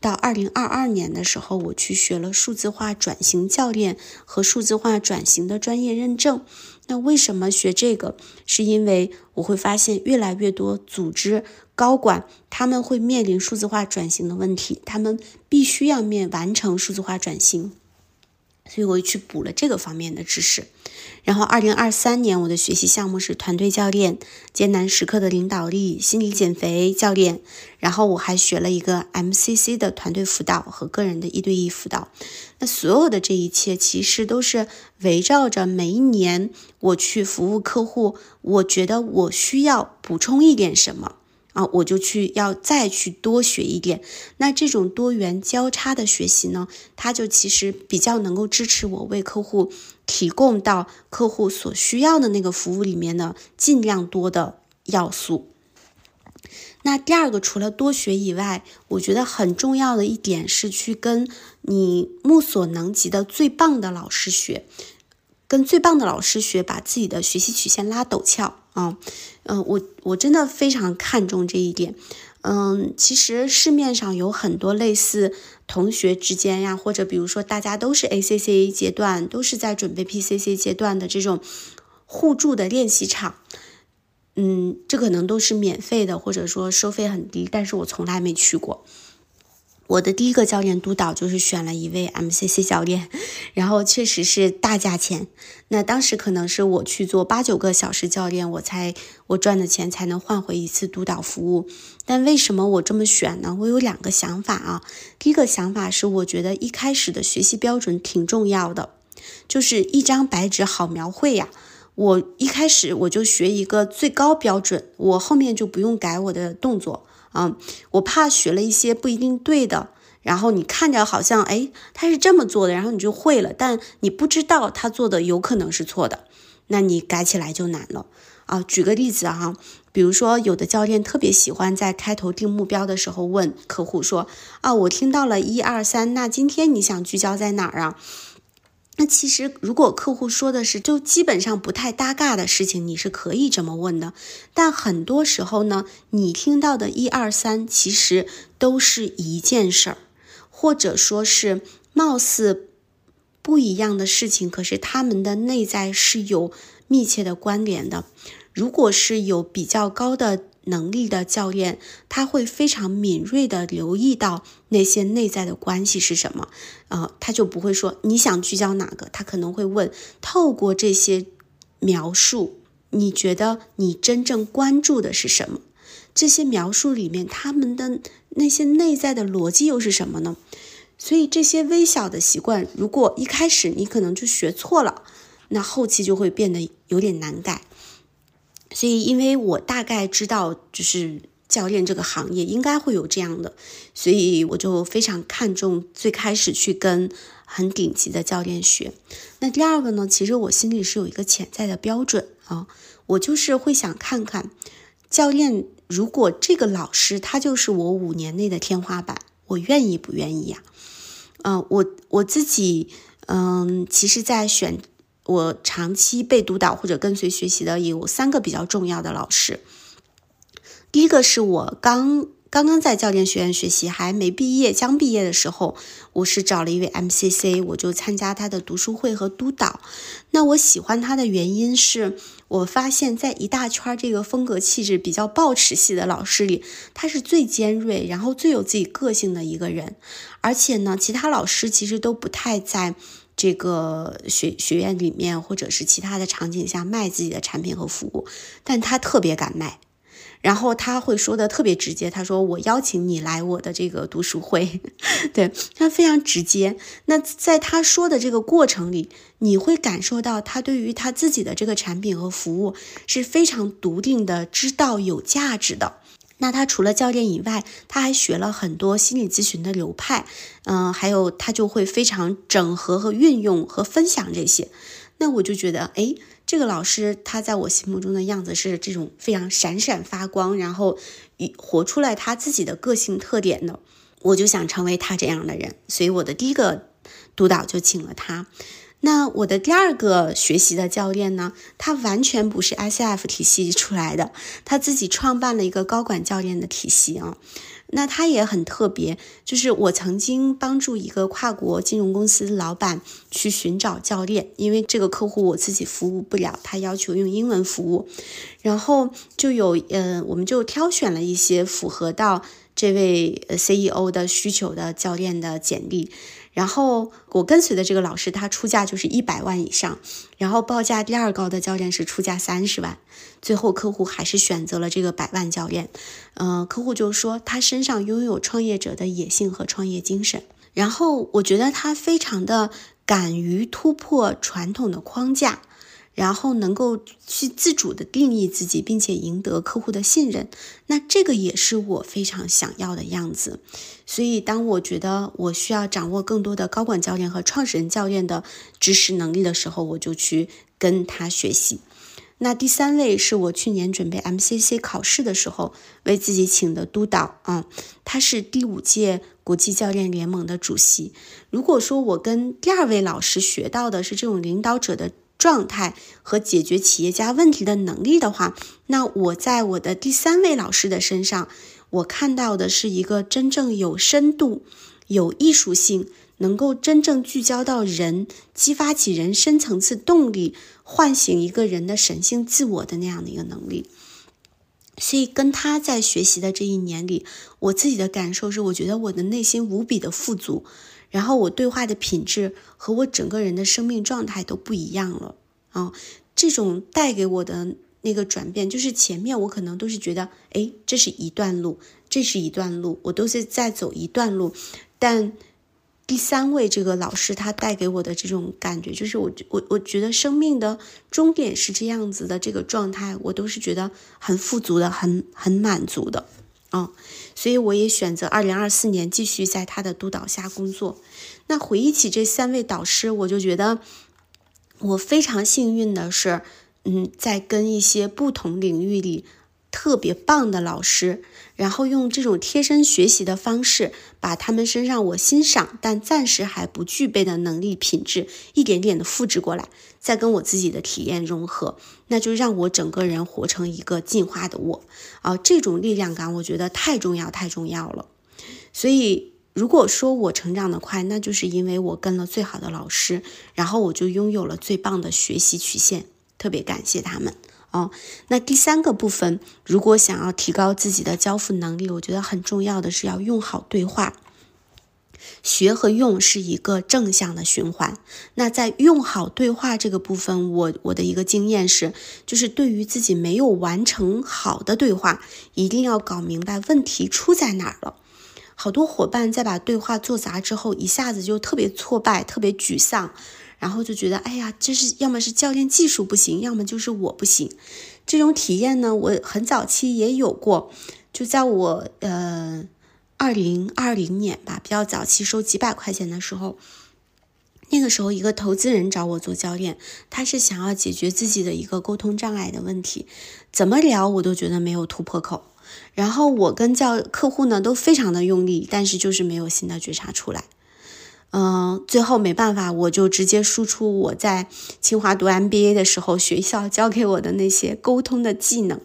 到二零二二年的时候，我去学了数字化转型教练和数字化转型的专业认证。那为什么学这个？是因为我会发现越来越多组织高管他们会面临数字化转型的问题，他们必须要面完成数字化转型。所以我去补了这个方面的知识，然后二零二三年我的学习项目是团队教练、艰难时刻的领导力、心理减肥教练，然后我还学了一个 MCC 的团队辅导和个人的一对一辅导。那所有的这一切其实都是围绕着每一年我去服务客户，我觉得我需要补充一点什么。啊，我就去要再去多学一点。那这种多元交叉的学习呢，它就其实比较能够支持我为客户提供到客户所需要的那个服务里面的尽量多的要素。那第二个，除了多学以外，我觉得很重要的一点是去跟你目所能及的最棒的老师学，跟最棒的老师学，把自己的学习曲线拉陡峭。啊。嗯，我我真的非常看重这一点。嗯，其实市面上有很多类似同学之间呀，或者比如说大家都是 ACCA 阶段，都是在准备 PCC 阶段的这种互助的练习场。嗯，这可能都是免费的，或者说收费很低，但是我从来没去过。我的第一个教练督导就是选了一位 MCC 教练，然后确实是大价钱。那当时可能是我去做八九个小时教练，我才我赚的钱才能换回一次督导服务。但为什么我这么选呢？我有两个想法啊。第一个想法是，我觉得一开始的学习标准挺重要的，就是一张白纸好描绘呀。我一开始我就学一个最高标准，我后面就不用改我的动作。啊，我怕学了一些不一定对的，然后你看着好像哎他是这么做的，然后你就会了，但你不知道他做的有可能是错的，那你改起来就难了啊。举个例子哈，比如说有的教练特别喜欢在开头定目标的时候问客户说啊，我听到了一二三，那今天你想聚焦在哪儿啊？那其实，如果客户说的是就基本上不太搭嘎的事情，你是可以这么问的。但很多时候呢，你听到的一二三，其实都是一件事儿，或者说是貌似不一样的事情，可是他们的内在是有密切的关联的。如果是有比较高的。能力的教练，他会非常敏锐的留意到那些内在的关系是什么，呃，他就不会说你想聚焦哪个，他可能会问，透过这些描述，你觉得你真正关注的是什么？这些描述里面，他们的那些内在的逻辑又是什么呢？所以这些微小的习惯，如果一开始你可能就学错了，那后期就会变得有点难改。所以，因为我大概知道，就是教练这个行业应该会有这样的，所以我就非常看重最开始去跟很顶级的教练学。那第二个呢，其实我心里是有一个潜在的标准啊，我就是会想看看教练，如果这个老师他就是我五年内的天花板，我愿意不愿意呀？嗯，我我自己，嗯，其实，在选。我长期被督导或者跟随学习的有三个比较重要的老师。第一个是我刚刚刚在教练学院学习，还没毕业，将毕业的时候，我是找了一位 MCC，我就参加他的读书会和督导。那我喜欢他的原因是我发现，在一大圈这个风格气质比较暴齿系的老师里，他是最尖锐，然后最有自己个性的一个人。而且呢，其他老师其实都不太在。这个学学院里面，或者是其他的场景下卖自己的产品和服务，但他特别敢卖，然后他会说的特别直接，他说我邀请你来我的这个读书会，对他非常直接。那在他说的这个过程里，你会感受到他对于他自己的这个产品和服务是非常笃定的，知道有价值的。那他除了教练以外，他还学了很多心理咨询的流派，嗯，还有他就会非常整合和运用和分享这些。那我就觉得，哎，这个老师他在我心目中的样子是这种非常闪闪发光，然后活出来他自己的个性特点的，我就想成为他这样的人。所以我的第一个督导就请了他。那我的第二个学习的教练呢，他完全不是 ICF 体系出来的，他自己创办了一个高管教练的体系啊。那他也很特别，就是我曾经帮助一个跨国金融公司老板去寻找教练，因为这个客户我自己服务不了，他要求用英文服务，然后就有呃，我们就挑选了一些符合到这位 CEO 的需求的教练的简历。然后我跟随的这个老师，他出价就是一百万以上，然后报价第二高的教练是出价三十万，最后客户还是选择了这个百万教练。呃，客户就说他身上拥有创业者的野性和创业精神，然后我觉得他非常的敢于突破传统的框架。然后能够去自主的定义自己，并且赢得客户的信任，那这个也是我非常想要的样子。所以，当我觉得我需要掌握更多的高管教练和创始人教练的知识能力的时候，我就去跟他学习。那第三位是我去年准备 MCC 考试的时候为自己请的督导啊，他是第五届国际教练联盟的主席。如果说我跟第二位老师学到的是这种领导者的。状态和解决企业家问题的能力的话，那我在我的第三位老师的身上，我看到的是一个真正有深度、有艺术性，能够真正聚焦到人，激发起人深层次动力，唤醒一个人的神性自我的那样的一个能力。所以跟他在学习的这一年里，我自己的感受是，我觉得我的内心无比的富足。然后我对话的品质和我整个人的生命状态都不一样了啊！这种带给我的那个转变，就是前面我可能都是觉得，哎，这是一段路，这是一段路，我都是在走一段路。但第三位这个老师他带给我的这种感觉，就是我我我觉得生命的终点是这样子的这个状态，我都是觉得很富足的，很很满足的。啊，所以我也选择二零二四年继续在他的督导下工作。那回忆起这三位导师，我就觉得我非常幸运的是，嗯，在跟一些不同领域里。特别棒的老师，然后用这种贴身学习的方式，把他们身上我欣赏但暂时还不具备的能力品质，一点点的复制过来，再跟我自己的体验融合，那就让我整个人活成一个进化的我啊！这种力量感，我觉得太重要，太重要了。所以，如果说我成长的快，那就是因为我跟了最好的老师，然后我就拥有了最棒的学习曲线，特别感谢他们。哦，那第三个部分，如果想要提高自己的交付能力，我觉得很重要的是要用好对话。学和用是一个正向的循环。那在用好对话这个部分，我我的一个经验是，就是对于自己没有完成好的对话，一定要搞明白问题出在哪儿了。好多伙伴在把对话做砸之后，一下子就特别挫败，特别沮丧。然后就觉得，哎呀，这是要么是教练技术不行，要么就是我不行。这种体验呢，我很早期也有过，就在我呃二零二零年吧，比较早期收几百块钱的时候，那个时候一个投资人找我做教练，他是想要解决自己的一个沟通障碍的问题，怎么聊我都觉得没有突破口。然后我跟教客户呢都非常的用力，但是就是没有新的觉察出来。嗯，最后没办法，我就直接输出我在清华读 MBA 的时候学校教给我的那些沟通的技能。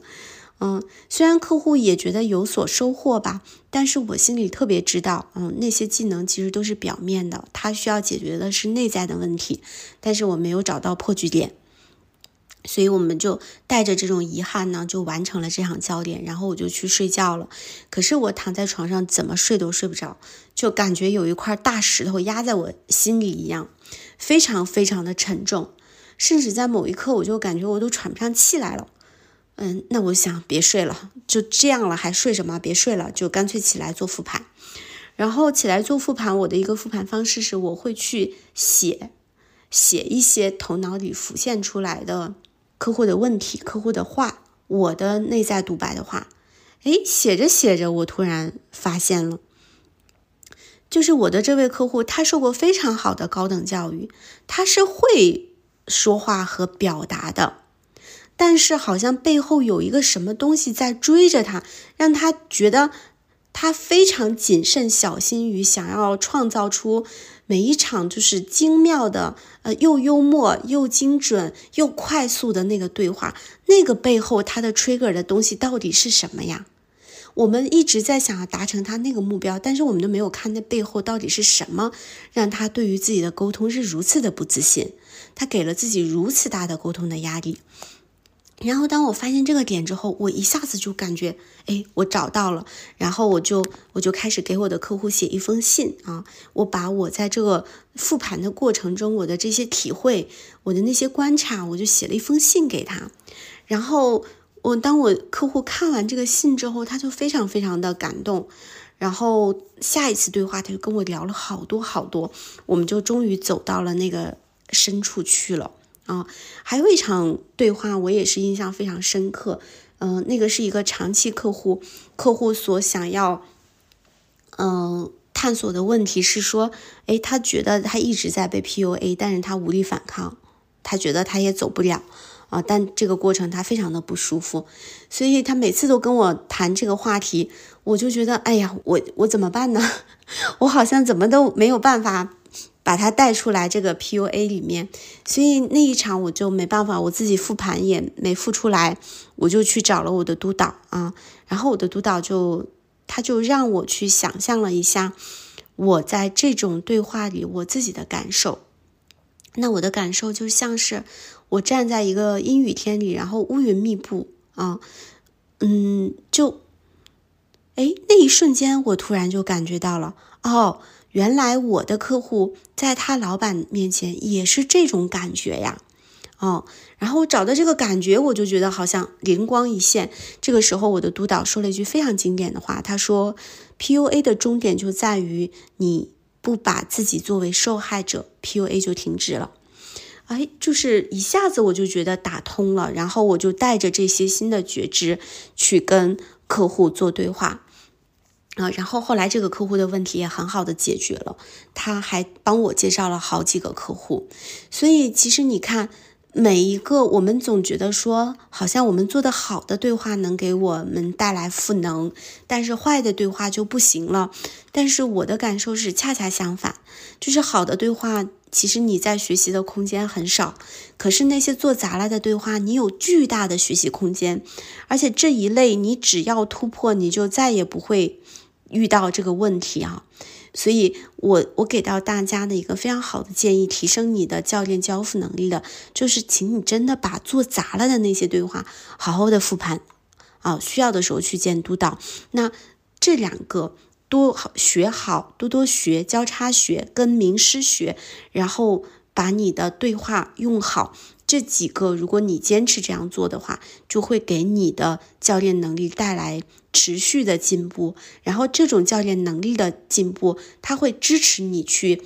嗯，虽然客户也觉得有所收获吧，但是我心里特别知道，嗯，那些技能其实都是表面的，他需要解决的是内在的问题，但是我没有找到破局点。所以我们就带着这种遗憾呢，就完成了这场教练，然后我就去睡觉了。可是我躺在床上，怎么睡都睡不着，就感觉有一块大石头压在我心里一样，非常非常的沉重，甚至在某一刻，我就感觉我都喘不上气来了。嗯，那我想别睡了，就这样了，还睡什么？别睡了，就干脆起来做复盘。然后起来做复盘，我的一个复盘方式是，我会去写，写一些头脑里浮现出来的。客户的问题，客户的话，我的内在独白的话，哎，写着写着，我突然发现了，就是我的这位客户，他受过非常好的高等教育，他是会说话和表达的，但是好像背后有一个什么东西在追着他，让他觉得他非常谨慎小心于想要创造出。每一场就是精妙的，呃，又幽默又精准又快速的那个对话，那个背后它的 trigger 的东西到底是什么呀？我们一直在想要达成他那个目标，但是我们都没有看那背后到底是什么，让他对于自己的沟通是如此的不自信，他给了自己如此大的沟通的压力。然后当我发现这个点之后，我一下子就感觉，哎，我找到了。然后我就我就开始给我的客户写一封信啊，我把我在这个复盘的过程中我的这些体会，我的那些观察，我就写了一封信给他。然后我当我客户看完这个信之后，他就非常非常的感动。然后下一次对话，他就跟我聊了好多好多，我们就终于走到了那个深处去了。啊，还有一场对话，我也是印象非常深刻。嗯，那个是一个长期客户，客户所想要，嗯，探索的问题是说，哎，他觉得他一直在被 PUA，但是他无力反抗，他觉得他也走不了啊，但这个过程他非常的不舒服，所以他每次都跟我谈这个话题，我就觉得，哎呀，我我怎么办呢？我好像怎么都没有办法。把他带出来这个 PUA 里面，所以那一场我就没办法，我自己复盘也没复出来，我就去找了我的督导啊，然后我的督导就他就让我去想象了一下我在这种对话里我自己的感受，那我的感受就像是我站在一个阴雨天里，然后乌云密布啊，嗯，就。哎，那一瞬间，我突然就感觉到了，哦，原来我的客户在他老板面前也是这种感觉呀，哦，然后我找到这个感觉，我就觉得好像灵光一现。这个时候，我的督导说了一句非常经典的话，他说：“PUA 的终点就在于你不把自己作为受害者，PUA 就停止了。”哎，就是一下子我就觉得打通了，然后我就带着这些新的觉知去跟客户做对话。啊，然后后来这个客户的问题也很好的解决了，他还帮我介绍了好几个客户，所以其实你看，每一个我们总觉得说，好像我们做的好的对话能给我们带来赋能，但是坏的对话就不行了。但是我的感受是恰恰相反，就是好的对话，其实你在学习的空间很少，可是那些做砸了的对话，你有巨大的学习空间，而且这一类你只要突破，你就再也不会。遇到这个问题啊，所以我我给到大家的一个非常好的建议，提升你的教练交付能力的，就是请你真的把做砸了的那些对话好好的复盘啊，需要的时候去见督导。那这两个多好学好，多多学，交叉学，跟名师学，然后把你的对话用好。这几个，如果你坚持这样做的话，就会给你的教练能力带来持续的进步。然后，这种教练能力的进步，它会支持你去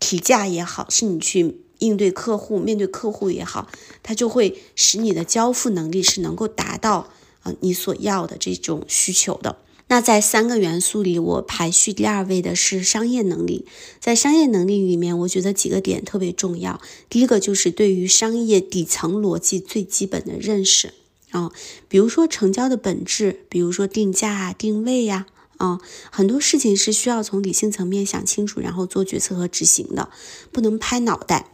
提价也好，是你去应对客户、面对客户也好，它就会使你的交付能力是能够达到啊你所要的这种需求的。那在三个元素里，我排序第二位的是商业能力。在商业能力里面，我觉得几个点特别重要。第一个就是对于商业底层逻辑最基本的认识啊，比如说成交的本质，比如说定价啊、定位呀，啊，很多事情是需要从理性层面想清楚，然后做决策和执行的，不能拍脑袋。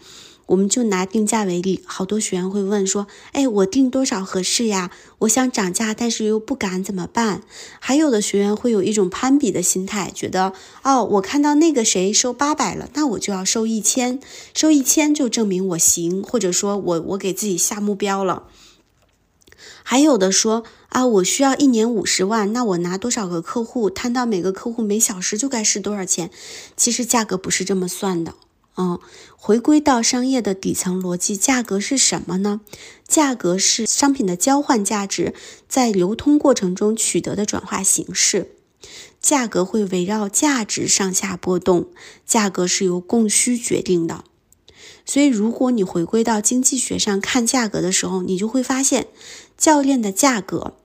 我们就拿定价为例，好多学员会问说：“哎，我定多少合适呀？我想涨价，但是又不敢，怎么办？”还有的学员会有一种攀比的心态，觉得：“哦，我看到那个谁收八百了，那我就要收一千，收一千就证明我行，或者说我我给自己下目标了。”还有的说：“啊，我需要一年五十万，那我拿多少个客户摊到每个客户每小时就该是多少钱？其实价格不是这么算的。”嗯，回归到商业的底层逻辑，价格是什么呢？价格是商品的交换价值在流通过程中取得的转化形式。价格会围绕价值上下波动，价格是由供需决定的。所以，如果你回归到经济学上看价格的时候，你就会发现，教练的价格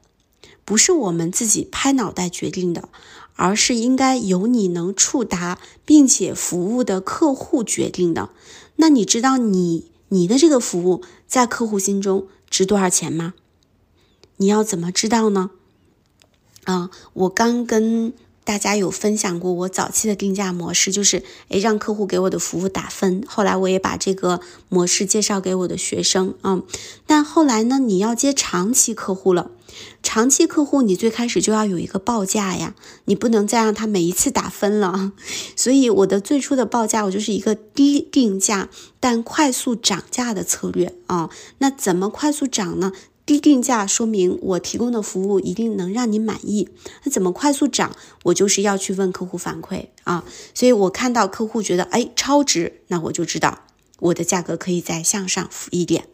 不是我们自己拍脑袋决定的。而是应该由你能触达并且服务的客户决定的。那你知道你你的这个服务在客户心中值多少钱吗？你要怎么知道呢？啊，我刚跟。大家有分享过我早期的定价模式，就是诶让客户给我的服务打分。后来我也把这个模式介绍给我的学生啊。那后来呢，你要接长期客户了，长期客户你最开始就要有一个报价呀，你不能再让他每一次打分了。所以我的最初的报价，我就是一个低定价但快速涨价的策略啊。那怎么快速涨呢？低定价说明我提供的服务一定能让你满意。那怎么快速涨？我就是要去问客户反馈啊。所以我看到客户觉得哎超值，那我就知道我的价格可以再向上浮一点。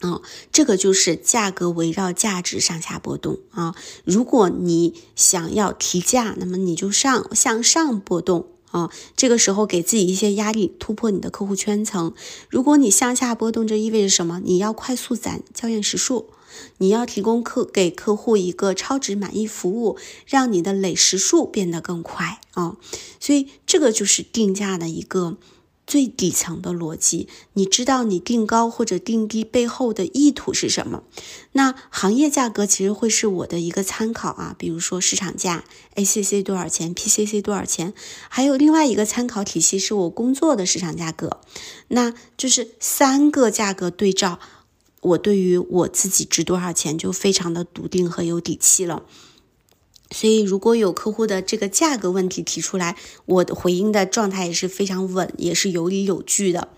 啊，这个就是价格围绕价值上下波动啊。如果你想要提价，那么你就上向上波动。啊，这个时候给自己一些压力，突破你的客户圈层。如果你向下波动，这意味着什么？你要快速攒教练时数，你要提供客给客户一个超值满意服务，让你的累时数变得更快啊。所以这个就是定价的一个最底层的逻辑，你知道你定高或者定低背后的意图是什么？那行业价格其实会是我的一个参考啊，比如说市场价，ACC 多少钱，PCC 多少钱，还有另外一个参考体系是我工作的市场价格，那就是三个价格对照，我对于我自己值多少钱就非常的笃定和有底气了。所以，如果有客户的这个价格问题提出来，我的回应的状态也是非常稳，也是有理有据的。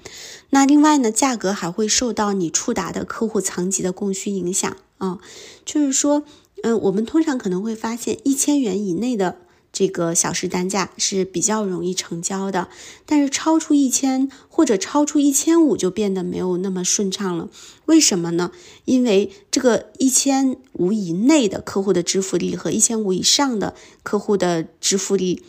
那另外呢，价格还会受到你触达的客户层级的供需影响啊，就是说，嗯，我们通常可能会发现一千元以内的。这个小时单价是比较容易成交的，但是超出一千或者超出一千五就变得没有那么顺畅了。为什么呢？因为这个一千五以内的客户的支付力和一千五以上的客户的支付力，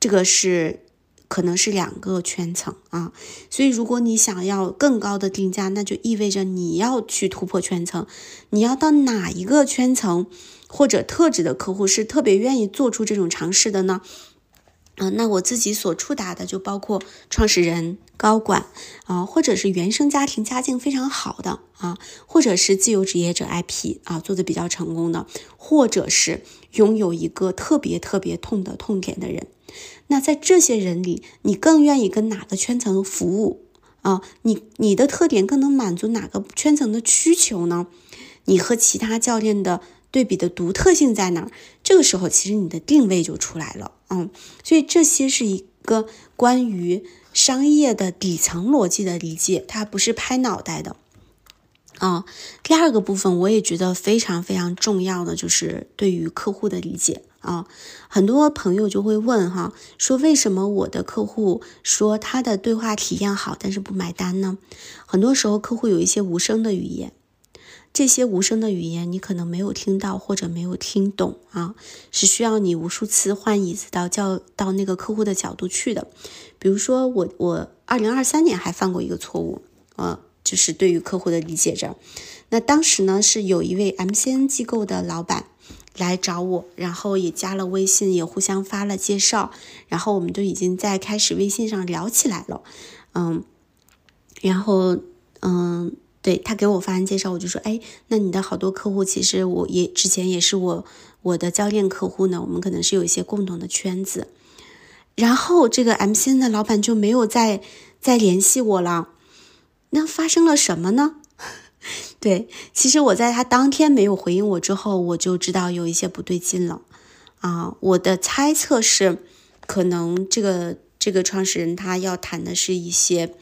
这个是可能是两个圈层啊。所以，如果你想要更高的定价，那就意味着你要去突破圈层。你要到哪一个圈层？或者特质的客户是特别愿意做出这种尝试的呢？嗯，那我自己所触达的就包括创始人、高管啊，或者是原生家庭家境非常好的啊，或者是自由职业者 IP 啊做的比较成功的，或者是拥有一个特别特别痛的痛点的人。那在这些人里，你更愿意跟哪个圈层服务啊？你你的特点更能满足哪个圈层的需求呢？你和其他教练的。对比的独特性在哪儿？这个时候，其实你的定位就出来了，嗯，所以这些是一个关于商业的底层逻辑的理解，它不是拍脑袋的，啊。第二个部分，我也觉得非常非常重要的就是对于客户的理解啊。很多朋友就会问哈，说为什么我的客户说他的对话体验好，但是不买单呢？很多时候，客户有一些无声的语言。这些无声的语言，你可能没有听到或者没有听懂啊，是需要你无数次换椅子到叫到那个客户的角度去的。比如说，我我二零二三年还犯过一个错误，呃，就是对于客户的理解着。那当时呢，是有一位 MCN 机构的老板来找我，然后也加了微信，也互相发了介绍，然后我们就已经在开始微信上聊起来了，嗯，然后嗯。对他给我发完介绍，我就说，哎，那你的好多客户其实我也之前也是我我的教练客户呢，我们可能是有一些共同的圈子。然后这个 MCN 的老板就没有再再联系我了，那发生了什么呢？对，其实我在他当天没有回应我之后，我就知道有一些不对劲了啊。我的猜测是，可能这个这个创始人他要谈的是一些，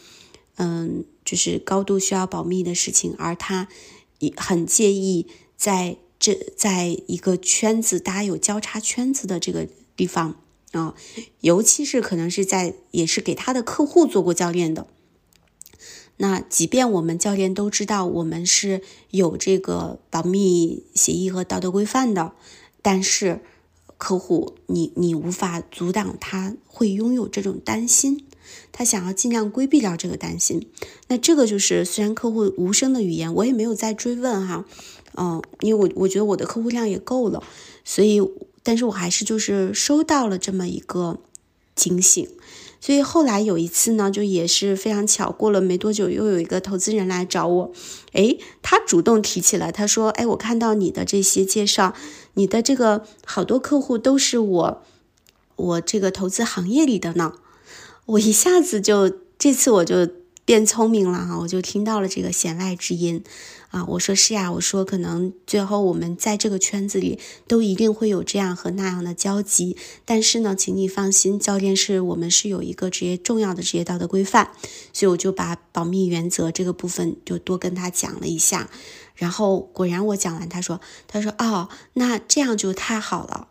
嗯。就是高度需要保密的事情，而他也很介意在这在一个圈子，大家有交叉圈子的这个地方啊，尤其是可能是在也是给他的客户做过教练的。那即便我们教练都知道我们是有这个保密协议和道德规范的，但是客户你你无法阻挡他会拥有这种担心。他想要尽量规避掉这个担心，那这个就是虽然客户无声的语言，我也没有再追问哈，嗯，因为我我觉得我的客户量也够了，所以，但是我还是就是收到了这么一个警醒，所以后来有一次呢，就也是非常巧，过了没多久，又有一个投资人来找我，诶，他主动提起来，他说，哎，我看到你的这些介绍，你的这个好多客户都是我我这个投资行业里的呢。我一下子就这次我就变聪明了哈，我就听到了这个弦外之音啊！我说是呀，我说可能最后我们在这个圈子里都一定会有这样和那样的交集，但是呢，请你放心，教练是我们是有一个职业重要的职业道德规范，所以我就把保密原则这个部分就多跟他讲了一下，然后果然我讲完，他说他说哦，那这样就太好了。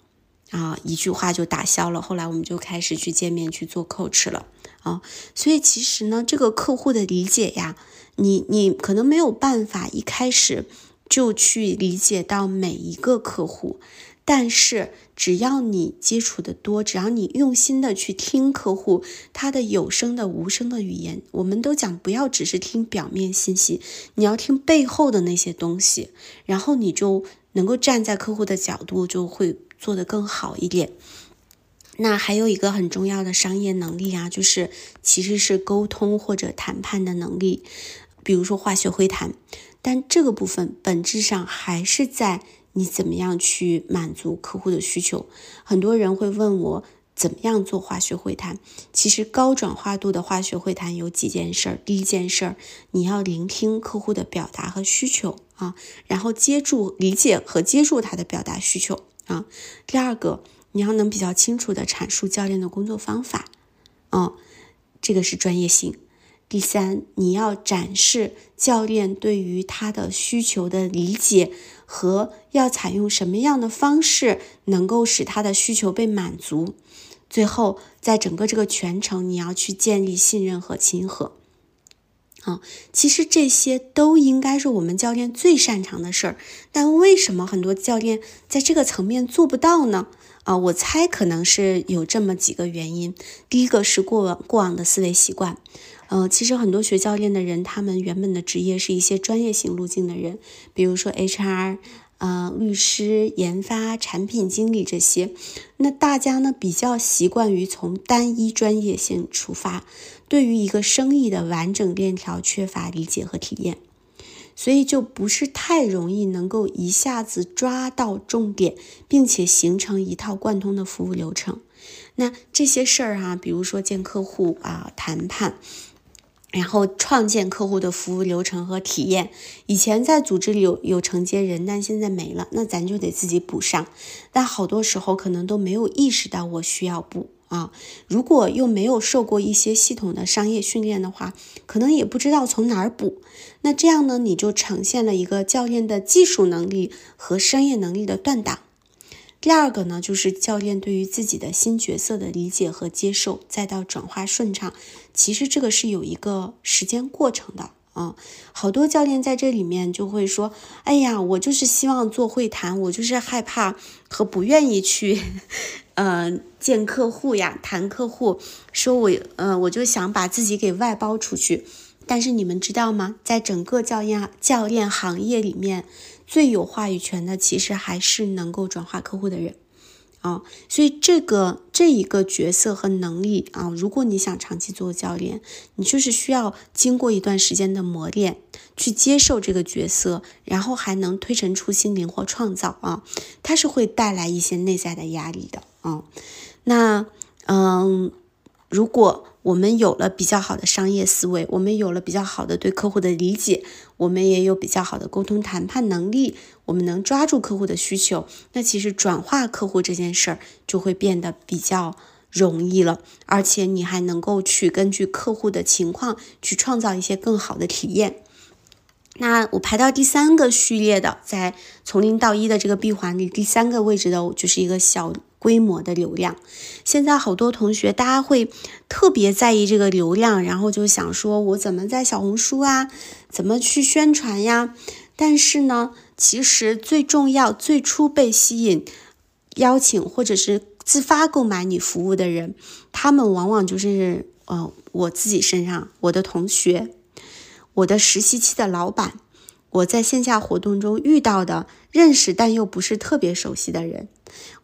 啊，一句话就打消了。后来我们就开始去见面去做 coach 了啊。所以其实呢，这个客户的理解呀，你你可能没有办法一开始就去理解到每一个客户，但是只要你接触的多，只要你用心的去听客户他的有声的、无声的语言，我们都讲不要只是听表面信息，你要听背后的那些东西，然后你就能够站在客户的角度，就会。做得更好一点，那还有一个很重要的商业能力啊，就是其实是沟通或者谈判的能力，比如说化学会谈。但这个部分本质上还是在你怎么样去满足客户的需求。很多人会问我怎么样做化学会谈。其实高转化度的化学会谈有几件事儿。第一件事儿，你要聆听客户的表达和需求啊，然后接住、理解和接住他的表达需求啊。第二个。你要能比较清楚的阐述教练的工作方法，嗯，这个是专业性。第三，你要展示教练对于他的需求的理解和要采用什么样的方式能够使他的需求被满足。最后，在整个这个全程，你要去建立信任和亲和。啊，其实这些都应该是我们教练最擅长的事儿，但为什么很多教练在这个层面做不到呢？啊，我猜可能是有这么几个原因。第一个是过往过往的思维习惯，呃，其实很多学教练的人，他们原本的职业是一些专业型路径的人，比如说 HR。呃，律师、研发、产品经理这些，那大家呢比较习惯于从单一专业性出发，对于一个生意的完整链条缺乏理解和体验，所以就不是太容易能够一下子抓到重点，并且形成一套贯通的服务流程。那这些事儿哈，比如说见客户啊，谈判。然后创建客户的服务流程和体验，以前在组织里有有承接人，但现在没了，那咱就得自己补上。但好多时候可能都没有意识到我需要补啊。如果又没有受过一些系统的商业训练的话，可能也不知道从哪儿补。那这样呢，你就呈现了一个教练的技术能力和商业能力的断档。第二个呢，就是教练对于自己的新角色的理解和接受，再到转化顺畅，其实这个是有一个时间过程的啊。好多教练在这里面就会说：“哎呀，我就是希望做会谈，我就是害怕和不愿意去，呃，见客户呀，谈客户，说我，呃，我就想把自己给外包出去。但是你们知道吗？在整个教练教练行业里面。”最有话语权的，其实还是能够转化客户的人，啊，所以这个这一个角色和能力啊，如果你想长期做教练，你就是需要经过一段时间的磨练，去接受这个角色，然后还能推陈出新、灵活创造啊，它是会带来一些内在的压力的啊，那嗯，如果。我们有了比较好的商业思维，我们有了比较好的对客户的理解，我们也有比较好的沟通谈判能力，我们能抓住客户的需求，那其实转化客户这件事儿就会变得比较容易了，而且你还能够去根据客户的情况去创造一些更好的体验。那我排到第三个序列的，在从零到一的这个闭环里，第三个位置的就是一个小规模的流量。现在好多同学，大家会特别在意这个流量，然后就想说，我怎么在小红书啊，怎么去宣传呀？但是呢，其实最重要、最初被吸引、邀请或者是自发购买你服务的人，他们往往就是呃，我自己身上，我的同学。我的实习期的老板，我在线下活动中遇到的、认识但又不是特别熟悉的人，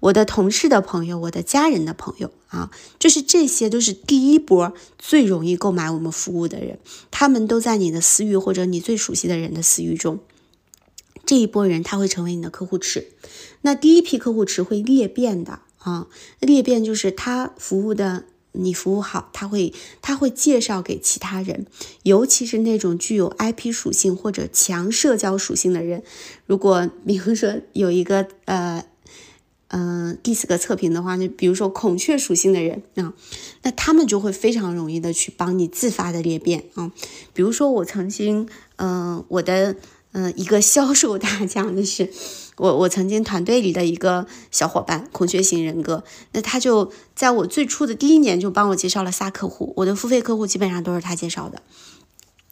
我的同事的朋友，我的家人的朋友啊，就是这些都是第一波最容易购买我们服务的人，他们都在你的私域或者你最熟悉的人的私域中，这一波人他会成为你的客户池，那第一批客户池会裂变的啊，裂变就是他服务的。你服务好，他会他会介绍给其他人，尤其是那种具有 IP 属性或者强社交属性的人。如果比如说有一个呃嗯第四个测评的话，就比如说孔雀属性的人啊，那他们就会非常容易的去帮你自发的裂变啊。比如说我曾经嗯我的嗯一个销售大奖的是。我我曾经团队里的一个小伙伴，孔雀型人格，那他就在我最初的第一年就帮我介绍了仨客户，我的付费客户基本上都是他介绍的，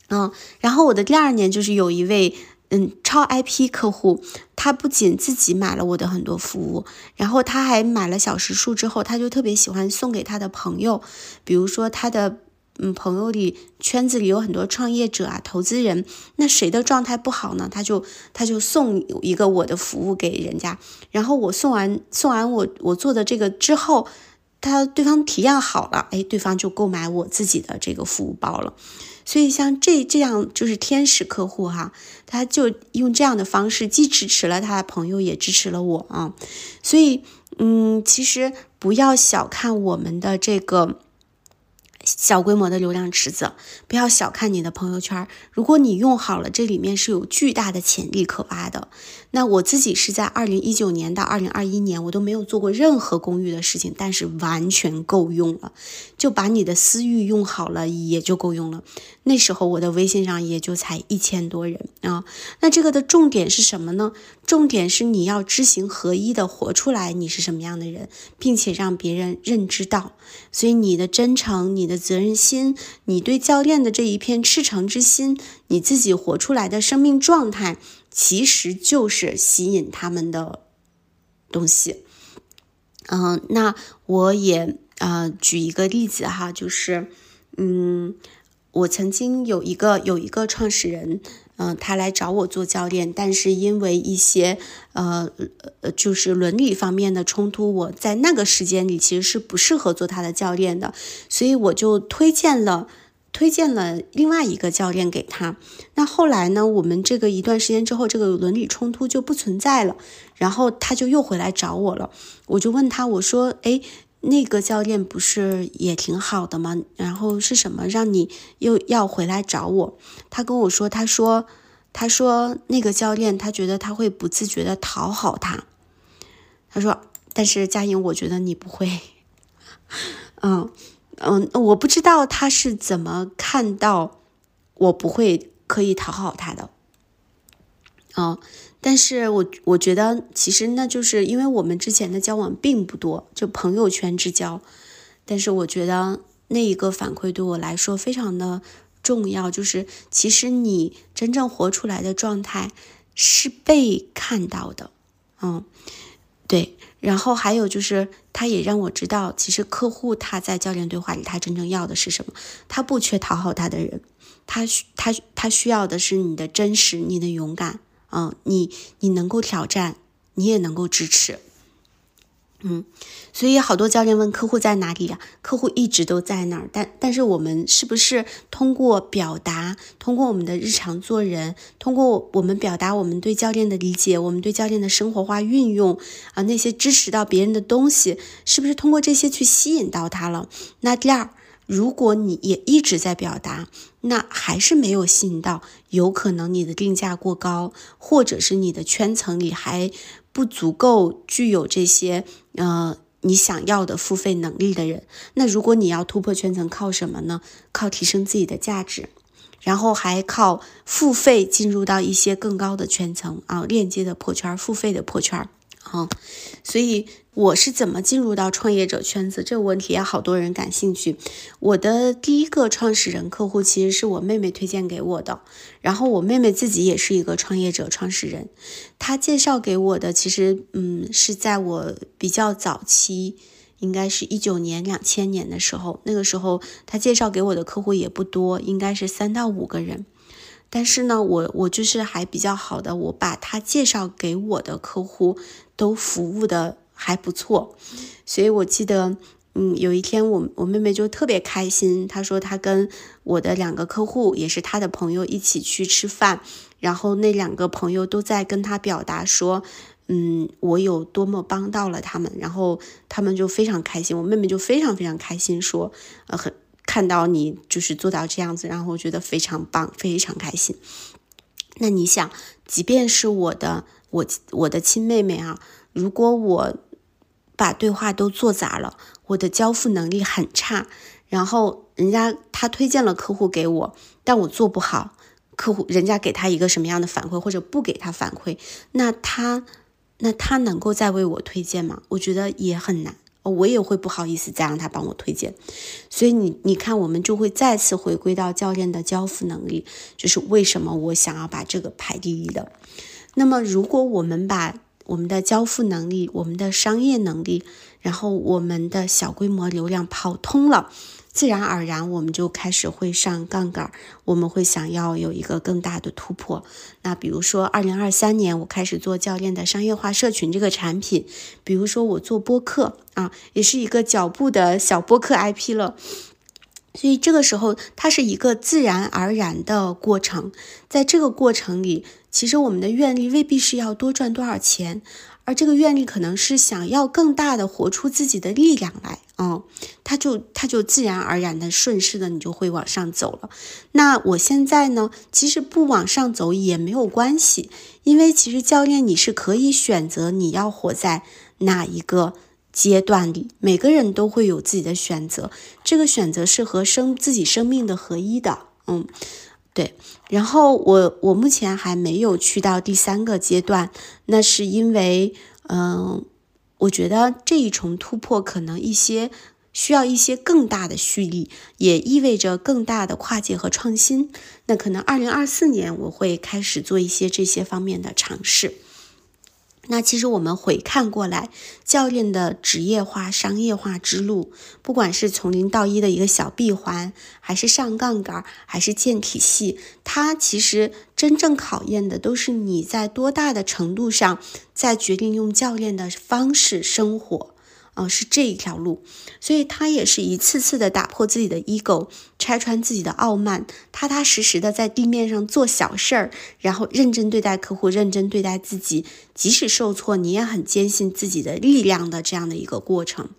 嗯，然后我的第二年就是有一位嗯超 IP 客户，他不仅自己买了我的很多服务，然后他还买了小时数之后，他就特别喜欢送给他的朋友，比如说他的。嗯，朋友里圈子里有很多创业者啊，投资人，那谁的状态不好呢？他就他就送一个我的服务给人家，然后我送完送完我我做的这个之后，他对方体验好了，哎，对方就购买我自己的这个服务包了。所以像这这样就是天使客户哈，他就用这样的方式，既支持了他的朋友，也支持了我啊。所以，嗯，其实不要小看我们的这个。小规模的流量池子，不要小看你的朋友圈。如果你用好了，这里面是有巨大的潜力可挖的。那我自己是在二零一九年到二零二一年，我都没有做过任何公寓的事情，但是完全够用了。就把你的私域用好了，也就够用了。那时候我的微信上也就才一千多人啊。那这个的重点是什么呢？重点是你要知行合一的活出来，你是什么样的人，并且让别人认知到。所以你的真诚，你的。责任心，你对教练的这一片赤诚之心，你自己活出来的生命状态，其实就是吸引他们的东西。嗯，那我也呃举一个例子哈，就是嗯，我曾经有一个有一个创始人。嗯，他来找我做教练，但是因为一些呃呃，就是伦理方面的冲突，我在那个时间里其实是不适合做他的教练的，所以我就推荐了推荐了另外一个教练给他。那后来呢，我们这个一段时间之后，这个伦理冲突就不存在了，然后他就又回来找我了，我就问他，我说，哎。那个教练不是也挺好的吗？然后是什么让你又要回来找我？他跟我说，他说，他说那个教练他觉得他会不自觉的讨好他。他说，但是佳颖，我觉得你不会。嗯嗯，我不知道他是怎么看到我不会可以讨好他的。嗯。但是我我觉得，其实那就是因为我们之前的交往并不多，就朋友圈之交。但是我觉得那一个反馈对我来说非常的重要，就是其实你真正活出来的状态是被看到的，嗯，对。然后还有就是，他也让我知道，其实客户他在教练对话里，他真正要的是什么？他不缺讨好他的人，他需他他需要的是你的真实，你的勇敢。嗯，你你能够挑战，你也能够支持，嗯，所以好多教练问客户在哪里呀？客户一直都在那儿，但但是我们是不是通过表达，通过我们的日常做人，通过我们表达我们对教练的理解，我们对教练的生活化运用啊，那些支持到别人的东西，是不是通过这些去吸引到他了？那第二。如果你也一直在表达，那还是没有吸引到，有可能你的定价过高，或者是你的圈层里还不足够具有这些呃你想要的付费能力的人。那如果你要突破圈层，靠什么呢？靠提升自己的价值，然后还靠付费进入到一些更高的圈层啊，链接的破圈，付费的破圈。啊，所以我是怎么进入到创业者圈子这个问题也好多人感兴趣。我的第一个创始人客户其实是我妹妹推荐给我的，然后我妹妹自己也是一个创业者创始人，她介绍给我的其实嗯是在我比较早期，应该是一九年两千年的时候，那个时候她介绍给我的客户也不多，应该是三到五个人。但是呢，我我就是还比较好的，我把他介绍给我的客户都服务的还不错，所以我记得，嗯，有一天我我妹妹就特别开心，她说她跟我的两个客户也是她的朋友一起去吃饭，然后那两个朋友都在跟她表达说，嗯，我有多么帮到了他们，然后他们就非常开心，我妹妹就非常非常开心，说，呃，很。看到你就是做到这样子，然后我觉得非常棒，非常开心。那你想，即便是我的我我的亲妹妹啊，如果我把对话都做砸了，我的交付能力很差，然后人家他推荐了客户给我，但我做不好，客户人家给他一个什么样的反馈，或者不给他反馈，那他那他能够再为我推荐吗？我觉得也很难。我也会不好意思再让他帮我推荐，所以你你看，我们就会再次回归到教练的交付能力，就是为什么我想要把这个排第一的。那么，如果我们把我们的交付能力、我们的商业能力，然后我们的小规模流量跑通了。自然而然，我们就开始会上杠杆，我们会想要有一个更大的突破。那比如说，二零二三年我开始做教练的商业化社群这个产品，比如说我做播客啊，也是一个脚步的小播客 IP 了。所以这个时候，它是一个自然而然的过程。在这个过程里，其实我们的愿力未必是要多赚多少钱。而这个愿力可能是想要更大的活出自己的力量来，嗯，他就他就自然而然的顺势的，你就会往上走了。那我现在呢，其实不往上走也没有关系，因为其实教练你是可以选择你要活在哪一个阶段里，每个人都会有自己的选择，这个选择是和生自己生命的合一的，嗯。对，然后我我目前还没有去到第三个阶段，那是因为，嗯，我觉得这一重突破可能一些需要一些更大的蓄力，也意味着更大的跨界和创新。那可能二零二四年我会开始做一些这些方面的尝试。那其实我们回看过来，教练的职业化、商业化之路，不管是从零到一的一个小闭环，还是上杠杆，还是建体系，它其实真正考验的都是你在多大的程度上，在决定用教练的方式生活。哦，是这一条路，所以他也是一次次的打破自己的 ego，拆穿自己的傲慢，踏踏实实的在地面上做小事儿，然后认真对待客户，认真对待自己，即使受挫，你也很坚信自己的力量的这样的一个过程。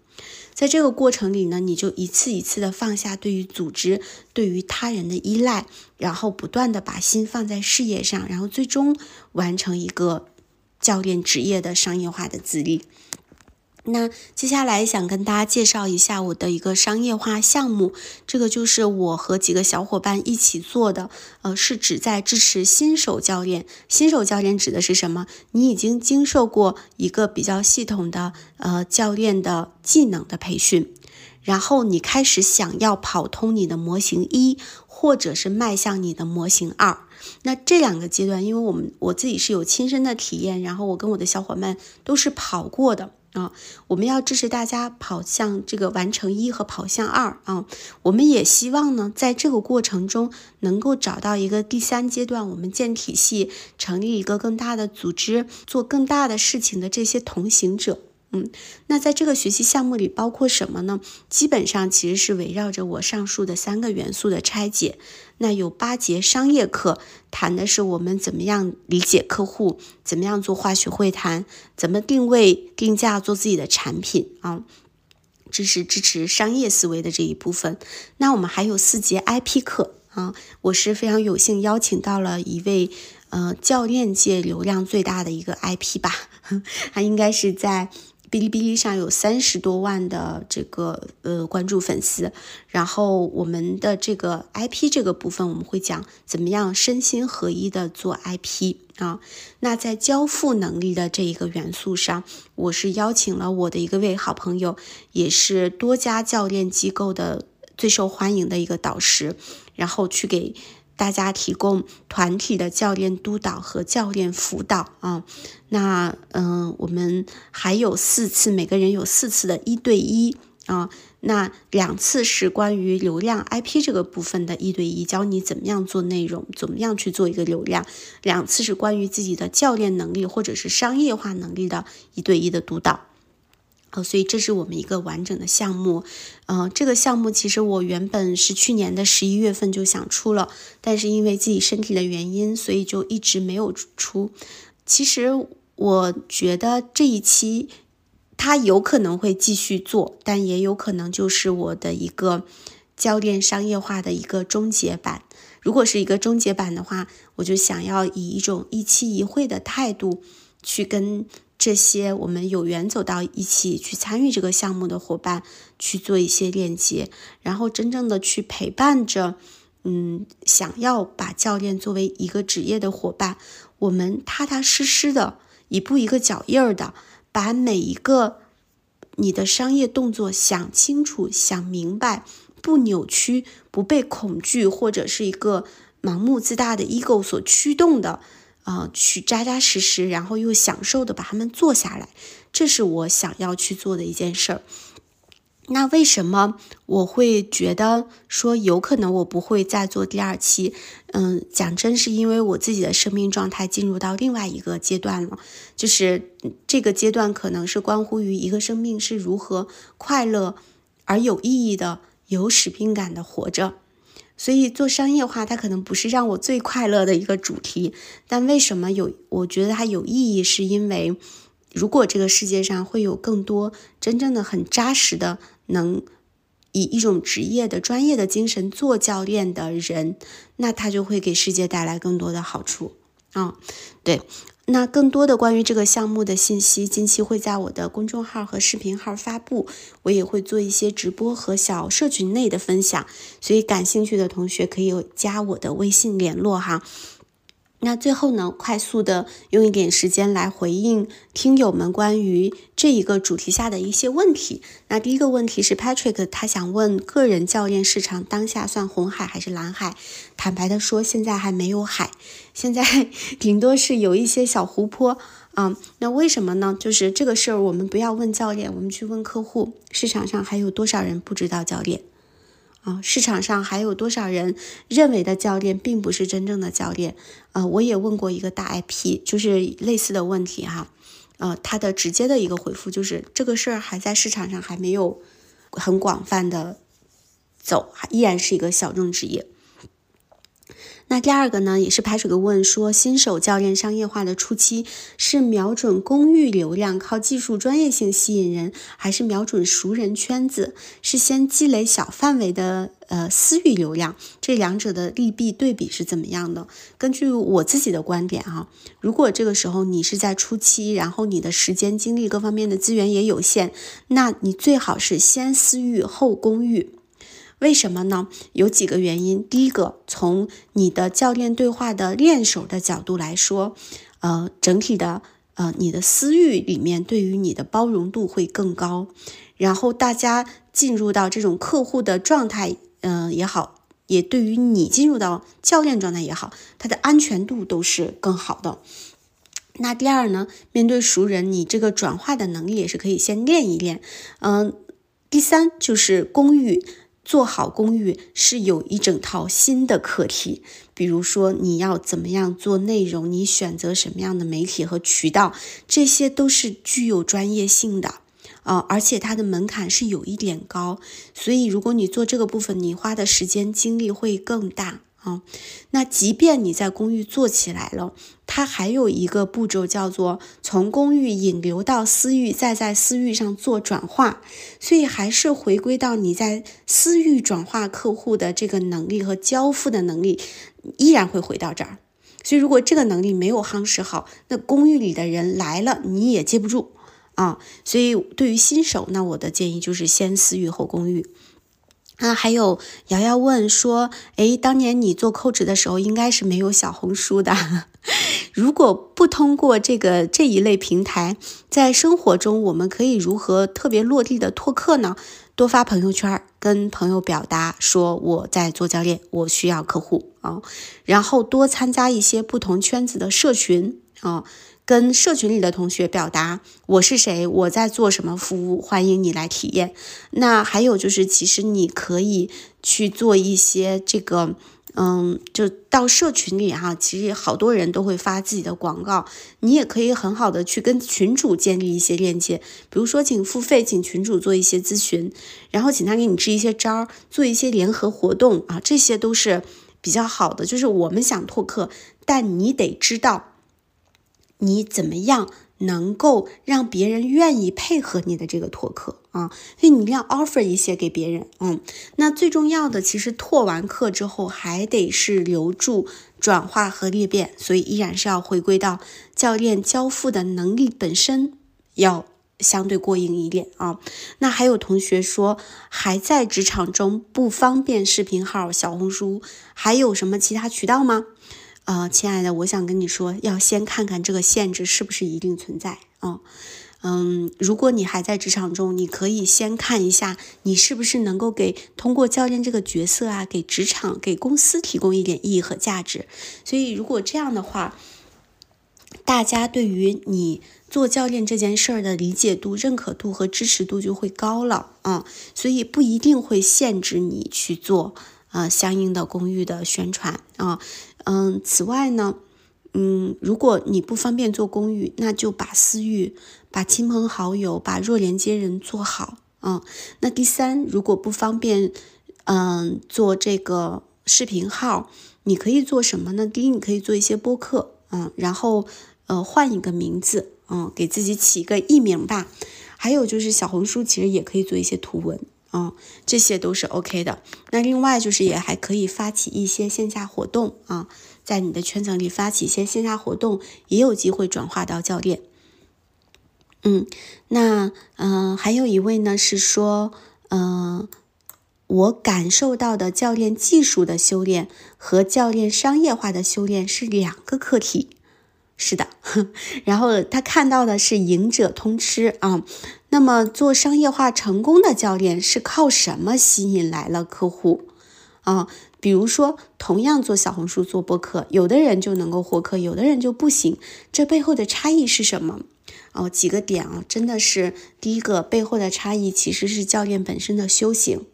在这个过程里呢，你就一次一次的放下对于组织、对于他人的依赖，然后不断的把心放在事业上，然后最终完成一个教练职业的商业化的自立。那接下来想跟大家介绍一下我的一个商业化项目，这个就是我和几个小伙伴一起做的，呃，是旨在支持新手教练。新手教练指的是什么？你已经经受过一个比较系统的呃教练的技能的培训，然后你开始想要跑通你的模型一，或者是迈向你的模型二。那这两个阶段，因为我们我自己是有亲身的体验，然后我跟我的小伙伴都是跑过的。啊，我们要支持大家跑向这个完成一和跑向二啊。我们也希望呢，在这个过程中能够找到一个第三阶段，我们建体系，成立一个更大的组织，做更大的事情的这些同行者。嗯，那在这个学习项目里包括什么呢？基本上其实是围绕着我上述的三个元素的拆解。那有八节商业课，谈的是我们怎么样理解客户，怎么样做化学会谈，怎么定位定价做自己的产品啊，支持支持商业思维的这一部分。那我们还有四节 IP 课啊，我是非常有幸邀请到了一位呃教练界流量最大的一个 IP 吧，他应该是在。哔哩哔哩上有三十多万的这个呃关注粉丝，然后我们的这个 IP 这个部分，我们会讲怎么样身心合一的做 IP 啊。那在交付能力的这一个元素上，我是邀请了我的一个位好朋友，也是多家教练机构的最受欢迎的一个导师，然后去给。大家提供团体的教练督导和教练辅导啊，那嗯，我们还有四次，每个人有四次的一对一啊，那两次是关于流量 IP 这个部分的一对一，教你怎么样做内容，怎么样去做一个流量；两次是关于自己的教练能力或者是商业化能力的一对一的督导。哦，所以这是我们一个完整的项目，嗯，这个项目其实我原本是去年的十一月份就想出了，但是因为自己身体的原因，所以就一直没有出。其实我觉得这一期它有可能会继续做，但也有可能就是我的一个教练商业化的一个终结版。如果是一个终结版的话，我就想要以一种一期一会的态度去跟。这些我们有缘走到一起去参与这个项目的伙伴去做一些链接，然后真正的去陪伴着，嗯，想要把教练作为一个职业的伙伴，我们踏踏实实的，一步一个脚印儿的，把每一个你的商业动作想清楚、想明白，不扭曲，不被恐惧或者是一个盲目自大的 ego 所驱动的。呃，去扎扎实实，然后又享受的把它们做下来，这是我想要去做的一件事儿。那为什么我会觉得说有可能我不会再做第二期？嗯，讲真是因为我自己的生命状态进入到另外一个阶段了，就是这个阶段可能是关乎于一个生命是如何快乐而有意义的、有使命感的活着。所以做商业化，它可能不是让我最快乐的一个主题。但为什么有？我觉得它有意义，是因为如果这个世界上会有更多真正的很扎实的。能以一种职业的专业的精神做教练的人，那他就会给世界带来更多的好处啊！对，那更多的关于这个项目的信息，近期会在我的公众号和视频号发布，我也会做一些直播和小社群内的分享，所以感兴趣的同学可以加我的微信联络哈。那最后呢，快速的用一点时间来回应听友们关于这一个主题下的一些问题。那第一个问题是 Patrick，他想问个人教练市场当下算红海还是蓝海？坦白的说，现在还没有海，现在 顶多是有一些小湖泊啊。那为什么呢？就是这个事儿，我们不要问教练，我们去问客户，市场上还有多少人不知道教练？啊，市场上还有多少人认为的教练并不是真正的教练？啊，我也问过一个大 IP，就是类似的问题哈。呃，他的直接的一个回复就是这个事儿还在市场上还没有很广泛的走，依然是一个小众职业。那第二个呢，也是排水的问说，新手教练商业化的初期是瞄准公域流量，靠技术专业性吸引人，还是瞄准熟人圈子，是先积累小范围的呃私域流量？这两者的利弊对比是怎么样的？根据我自己的观点哈，如果这个时候你是在初期，然后你的时间、精力各方面的资源也有限，那你最好是先私域后公域。为什么呢？有几个原因。第一个，从你的教练对话的练手的角度来说，呃，整体的呃，你的私域里面对于你的包容度会更高。然后大家进入到这种客户的状态，嗯也好，也对于你进入到教练状态也好，它的安全度都是更好的。那第二呢，面对熟人，你这个转化的能力也是可以先练一练。嗯，第三就是公寓。做好公寓是有一整套新的课题，比如说你要怎么样做内容，你选择什么样的媒体和渠道，这些都是具有专业性的啊，而且它的门槛是有一点高，所以如果你做这个部分，你花的时间精力会更大。啊，那即便你在公寓做起来了，它还有一个步骤叫做从公寓引流到私域，再在私域上做转化，所以还是回归到你在私域转化客户的这个能力和交付的能力，依然会回到这儿。所以如果这个能力没有夯实好，那公寓里的人来了你也接不住啊。所以对于新手，那我的建议就是先私域后公寓寓。啊，还有瑶瑶问说，诶，当年你做 coach 的时候，应该是没有小红书的。如果不通过这个这一类平台，在生活中我们可以如何特别落地的拓客呢？多发朋友圈，跟朋友表达说我在做教练，我需要客户啊，然后多参加一些不同圈子的社群啊。跟社群里的同学表达我是谁，我在做什么服务，欢迎你来体验。那还有就是，其实你可以去做一些这个，嗯，就到社群里哈，其实好多人都会发自己的广告，你也可以很好的去跟群主建立一些链接，比如说请付费，请群主做一些咨询，然后请他给你支一些招儿，做一些联合活动啊，这些都是比较好的。就是我们想拓客，但你得知道。你怎么样能够让别人愿意配合你的这个拓客啊？所以你一定要 offer 一些给别人，嗯，那最重要的其实拓完课之后还得是留住、转化和裂变，所以依然是要回归到教练交付的能力本身要相对过硬一点啊。那还有同学说还在职场中不方便视频号、小红书，还有什么其他渠道吗？呃，亲爱的，我想跟你说，要先看看这个限制是不是一定存在啊。嗯，如果你还在职场中，你可以先看一下，你是不是能够给通过教练这个角色啊，给职场、给公司提供一点意义和价值。所以，如果这样的话，大家对于你做教练这件事儿的理解度、认可度和支持度就会高了啊，所以不一定会限制你去做呃相应的公寓的宣传啊。嗯，此外呢，嗯，如果你不方便做公寓，那就把私域、把亲朋好友、把弱连接人做好啊。那第三，如果不方便，嗯，做这个视频号，你可以做什么呢？第一，你可以做一些播客，嗯，然后。呃，换一个名字，嗯，给自己起一个艺名吧。还有就是小红书其实也可以做一些图文，嗯，这些都是 OK 的。那另外就是也还可以发起一些线下活动啊，在你的圈层里发起一些线下活动，也有机会转化到教练。嗯，那嗯，还有一位呢是说，嗯，我感受到的教练技术的修炼和教练商业化的修炼是两个课题。是的，然后他看到的是赢者通吃啊。那么做商业化成功的教练是靠什么吸引来了客户啊？比如说，同样做小红书、做播客，有的人就能够获客，有的人就不行。这背后的差异是什么？哦，几个点啊，真的是第一个背后的差异其实是教练本身的修行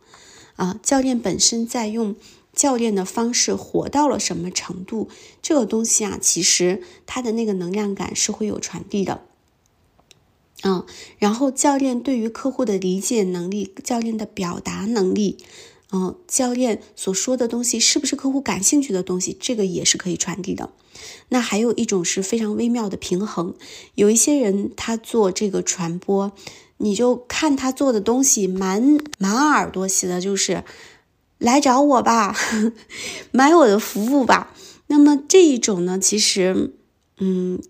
啊，教练本身在用。教练的方式活到了什么程度？这个东西啊，其实他的那个能量感是会有传递的。嗯，然后教练对于客户的理解能力，教练的表达能力，嗯，教练所说的东西是不是客户感兴趣的东西，这个也是可以传递的。那还有一种是非常微妙的平衡，有一些人他做这个传播，你就看他做的东西满满耳朵写的就是。来找我吧，买我的服务吧。那么这一种呢，其实，嗯，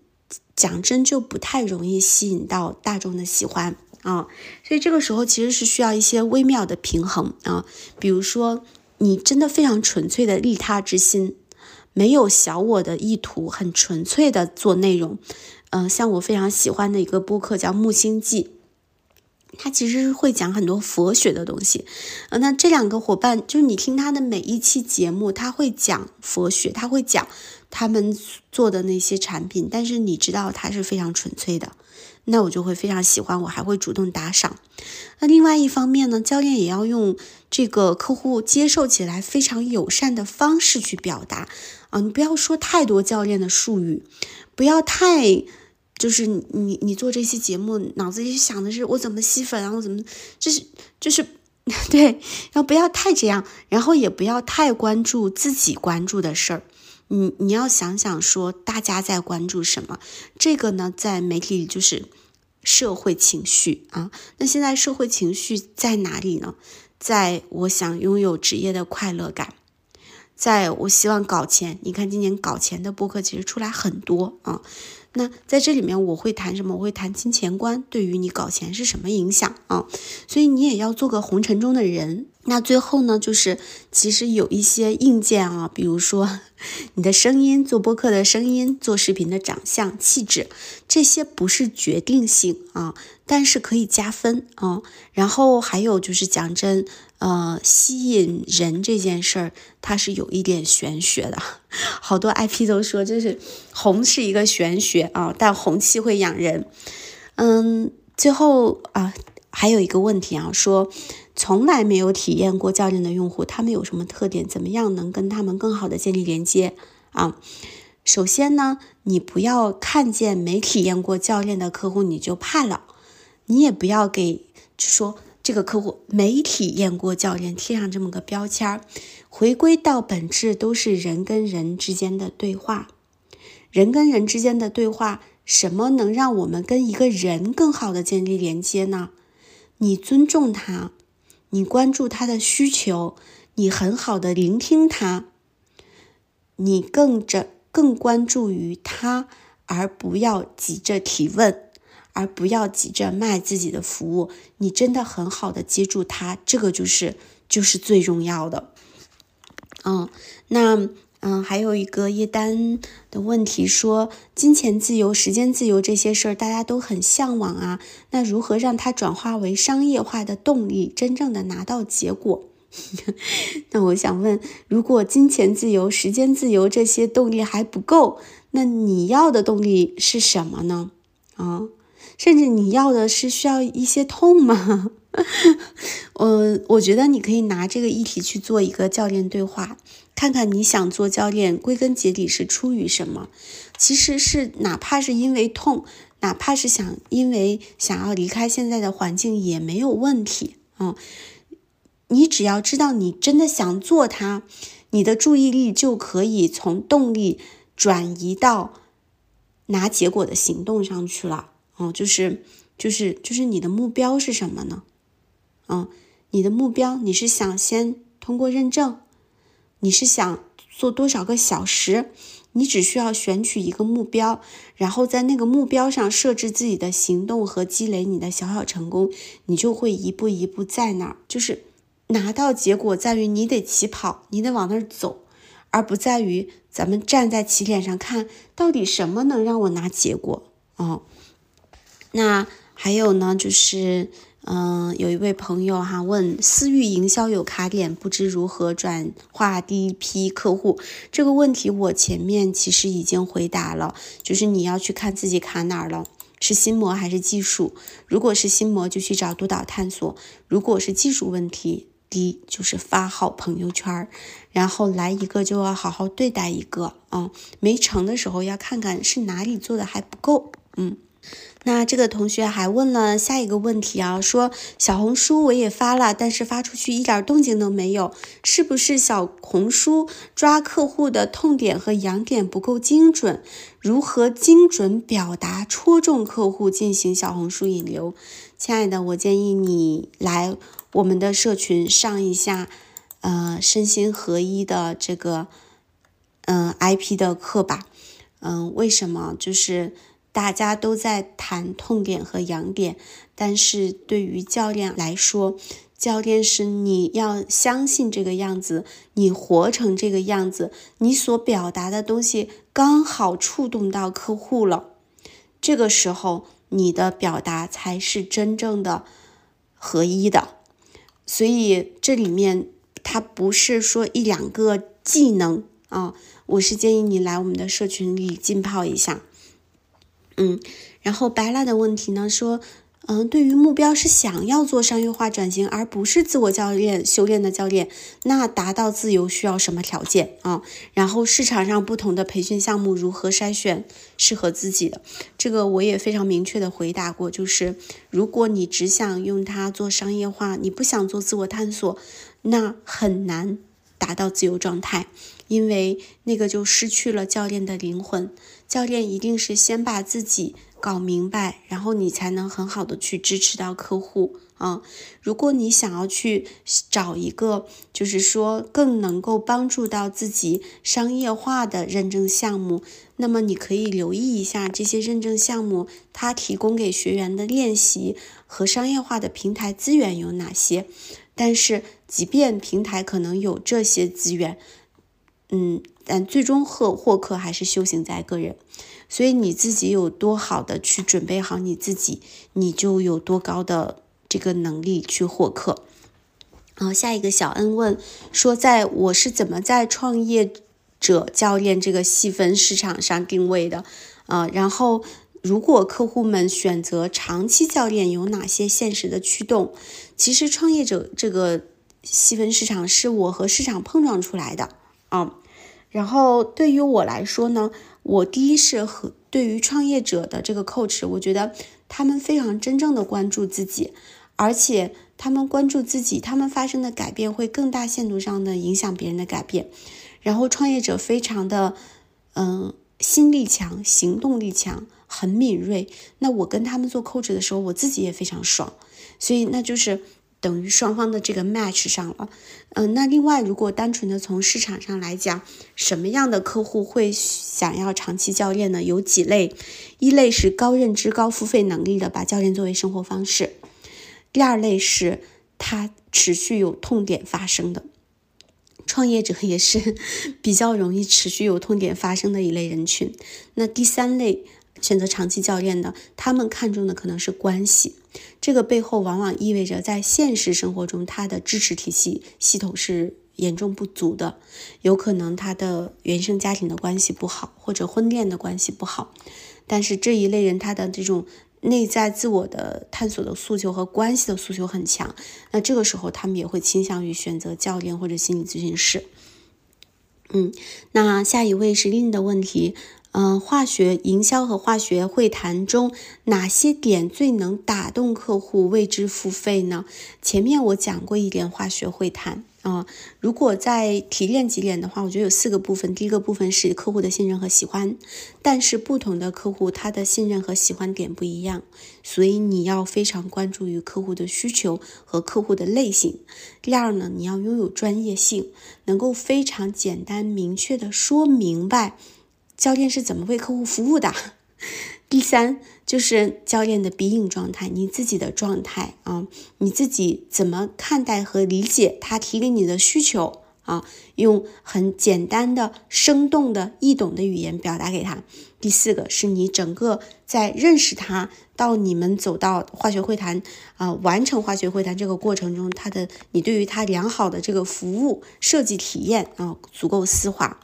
讲真就不太容易吸引到大众的喜欢啊。所以这个时候其实是需要一些微妙的平衡啊。比如说，你真的非常纯粹的利他之心，没有小我的意图，很纯粹的做内容。嗯，像我非常喜欢的一个播客叫木星记。他其实会讲很多佛学的东西，呃，那这两个伙伴就是你听他的每一期节目，他会讲佛学，他会讲他们做的那些产品，但是你知道它是非常纯粹的，那我就会非常喜欢，我还会主动打赏。那另外一方面呢，教练也要用这个客户接受起来非常友善的方式去表达啊，你不要说太多教练的术语，不要太。就是你你做这些节目，脑子里想的是我怎么吸粉啊，我怎么，就是就是，对，然后不要太这样，然后也不要太关注自己关注的事儿，你你要想想说大家在关注什么，这个呢在媒体里就是社会情绪啊，那现在社会情绪在哪里呢？在我想拥有职业的快乐感。在我希望搞钱，你看今年搞钱的播客其实出来很多啊。那在这里面我会谈什么？我会谈金钱观对于你搞钱是什么影响啊？所以你也要做个红尘中的人。那最后呢，就是其实有一些硬件啊，比如说 你的声音，做播客的声音，做视频的长相、气质，这些不是决定性啊，但是可以加分啊。然后还有就是讲真。呃，吸引人这件事儿，它是有一点玄学的。好多 IP 都说，就是红是一个玄学啊，但红气会养人。嗯，最后啊，还有一个问题啊，说从来没有体验过教练的用户，他们有什么特点？怎么样能跟他们更好的建立连接啊？首先呢，你不要看见没体验过教练的客户你就怕了，你也不要给说。这个客户没体验过教练，贴上这么个标签儿，回归到本质都是人跟人之间的对话。人跟人之间的对话，什么能让我们跟一个人更好的建立连接呢？你尊重他，你关注他的需求，你很好的聆听他，你更着更关注于他，而不要急着提问。而不要急着卖自己的服务，你真的很好的接住他，这个就是就是最重要的。嗯，那嗯还有一个叶丹的问题说，金钱自由、时间自由这些事儿大家都很向往啊，那如何让它转化为商业化的动力，真正的拿到结果？那我想问，如果金钱自由、时间自由这些动力还不够，那你要的动力是什么呢？啊，甚至你要的是需要一些痛吗？我 我觉得你可以拿这个议题去做一个教练对话，看看你想做教练，归根结底是出于什么？其实是哪怕是因为痛，哪怕是想因为想要离开现在的环境也没有问题啊。你只要知道你真的想做它，你的注意力就可以从动力转移到拿结果的行动上去了。哦，就是就是就是你的目标是什么呢？嗯，你的目标，你是想先通过认证？你是想做多少个小时？你只需要选取一个目标，然后在那个目标上设置自己的行动和积累你的小小成功，你就会一步一步在那儿。就是拿到结果在于你得起跑，你得往那儿走，而不在于咱们站在起点上看到底什么能让我拿结果哦。那还有呢，就是。嗯，有一位朋友哈问，私域营销有卡点，不知如何转化第一批客户。这个问题我前面其实已经回答了，就是你要去看自己卡哪儿了，是心魔还是技术？如果是心魔，就去找督导探索；如果是技术问题，第一就是发好朋友圈，然后来一个就要好好对待一个啊。没成的时候要看看是哪里做的还不够，嗯。那这个同学还问了下一个问题啊，说小红书我也发了，但是发出去一点动静都没有，是不是小红书抓客户的痛点和痒点不够精准？如何精准表达，戳中客户进行小红书引流？亲爱的，我建议你来我们的社群上一下，呃，身心合一的这个，嗯，IP 的课吧。嗯，为什么？就是。大家都在谈痛点和痒点，但是对于教练来说，教练是你要相信这个样子，你活成这个样子，你所表达的东西刚好触动到客户了，这个时候你的表达才是真正的合一的。所以这里面它不是说一两个技能啊，我是建议你来我们的社群里浸泡一下。嗯，然后白蜡的问题呢说，嗯，对于目标是想要做商业化转型，而不是自我教练修炼的教练，那达到自由需要什么条件啊？然后市场上不同的培训项目如何筛选适合自己的？这个我也非常明确的回答过，就是如果你只想用它做商业化，你不想做自我探索，那很难达到自由状态。因为那个就失去了教练的灵魂，教练一定是先把自己搞明白，然后你才能很好的去支持到客户啊。如果你想要去找一个，就是说更能够帮助到自己商业化的认证项目，那么你可以留意一下这些认证项目，它提供给学员的练习和商业化的平台资源有哪些。但是，即便平台可能有这些资源，嗯，但最终获获客还是修行在个人，所以你自己有多好的去准备好你自己，你就有多高的这个能力去获客。然后下一个小恩问说，在我是怎么在创业者教练这个细分市场上定位的？啊，然后如果客户们选择长期教练，有哪些现实的驱动？其实创业者这个细分市场是我和市场碰撞出来的。啊，然后对于我来说呢，我第一是和对于创业者的这个 coach，我觉得他们非常真正的关注自己，而且他们关注自己，他们发生的改变会更大限度上的影响别人的改变。然后创业者非常的嗯心力强，行动力强，很敏锐。那我跟他们做 coach 的时候，我自己也非常爽，所以那就是。等于双方的这个 match 上了，嗯，那另外如果单纯的从市场上来讲，什么样的客户会想要长期教练呢？有几类，一类是高认知、高付费能力的，把教练作为生活方式；第二类是他持续有痛点发生的，创业者也是 比较容易持续有痛点发生的一类人群。那第三类。选择长期教练的，他们看重的可能是关系。这个背后往往意味着在现实生活中，他的支持体系系统是严重不足的，有可能他的原生家庭的关系不好，或者婚恋的关系不好。但是这一类人，他的这种内在自我的探索的诉求和关系的诉求很强，那这个时候他们也会倾向于选择教练或者心理咨询师。嗯，那下一位是 Lin 的问题。嗯，化学营销和化学会谈中，哪些点最能打动客户为之付费呢？前面我讲过一点化学会谈啊，如果再提炼几点的话，我觉得有四个部分。第一个部分是客户的信任和喜欢，但是不同的客户他的信任和喜欢点不一样，所以你要非常关注于客户的需求和客户的类型。第二呢，你要拥有专业性，能够非常简单明确的说明白。教练是怎么为客户服务的？第三就是教练的鼻影状态，你自己的状态啊，你自己怎么看待和理解他提给你的需求啊？用很简单的、生动的、易懂的语言表达给他。第四个是你整个在认识他到你们走到化学会谈啊，完成化学会谈这个过程中，他的你对于他良好的这个服务设计体验啊，足够丝滑。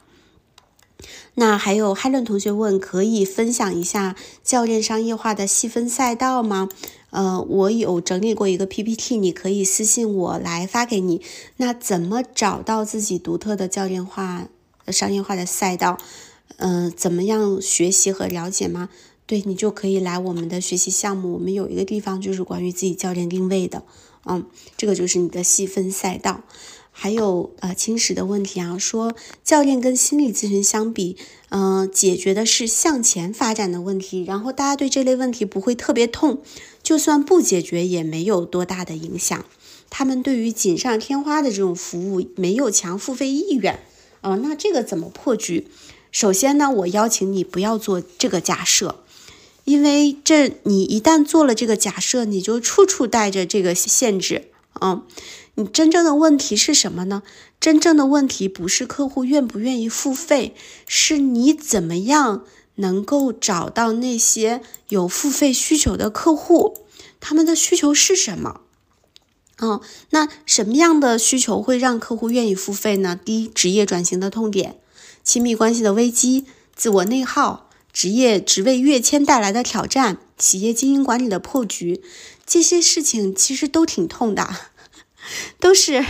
那还有海伦同学问，可以分享一下教练商业化的细分赛道吗？呃，我有整理过一个 PPT，你可以私信我来发给你。那怎么找到自己独特的教练化、商业化的赛道？嗯，怎么样学习和了解吗？对你就可以来我们的学习项目，我们有一个地方就是关于自己教练定位的，嗯，这个就是你的细分赛道。还有呃，青石的问题啊，说教练跟心理咨询相比，嗯，解决的是向前发展的问题，然后大家对这类问题不会特别痛，就算不解决也没有多大的影响。他们对于锦上添花的这种服务没有强付费意愿，啊，那这个怎么破局？首先呢，我邀请你不要做这个假设，因为这你一旦做了这个假设，你就处处带着这个限制，嗯。你真正的问题是什么呢？真正的问题不是客户愿不愿意付费，是你怎么样能够找到那些有付费需求的客户，他们的需求是什么？哦，那什么样的需求会让客户愿意付费呢？第一，职业转型的痛点，亲密关系的危机，自我内耗，职业职位跃迁带来的挑战，企业经营管理的破局，这些事情其实都挺痛的。都是，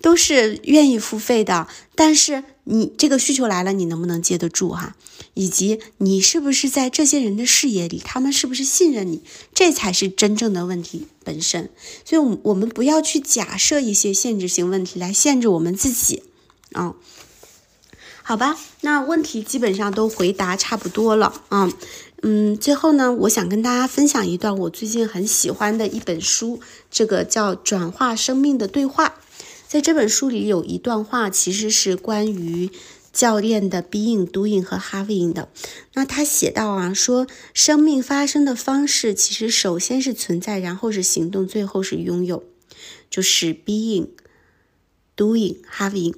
都是愿意付费的，但是你这个需求来了，你能不能接得住哈？以及你是不是在这些人的视野里，他们是不是信任你？这才是真正的问题本身。所以，我们不要去假设一些限制性问题来限制我们自己啊。好吧，那问题基本上都回答差不多了啊。嗯，嗯最后呢，我想跟大家分享一段我最近很喜欢的一本书，这个叫《转化生命的对话》。在这本书里有一段话，其实是关于教练的 being、doing 和 having 的。那他写到啊，说生命发生的方式其实首先是存在，然后是行动，最后是拥有，就是 being、doing、having。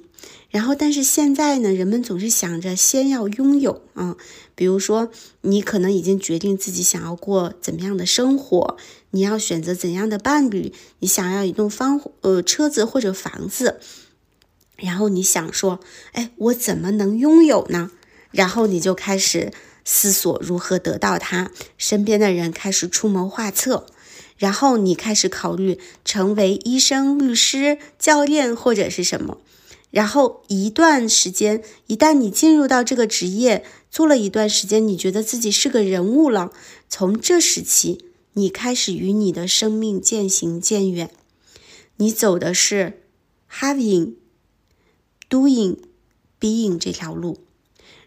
然后，但是现在呢，人们总是想着先要拥有啊，比如说你可能已经决定自己想要过怎么样的生活，你要选择怎样的伴侣，你想要一栋房呃车子或者房子，然后你想说，哎，我怎么能拥有呢？然后你就开始思索如何得到它，身边的人开始出谋划策，然后你开始考虑成为医生、律师、教练或者是什么。然后一段时间，一旦你进入到这个职业，做了一段时间，你觉得自己是个人物了。从这时起，你开始与你的生命渐行渐远。你走的是 having、doing、being 这条路，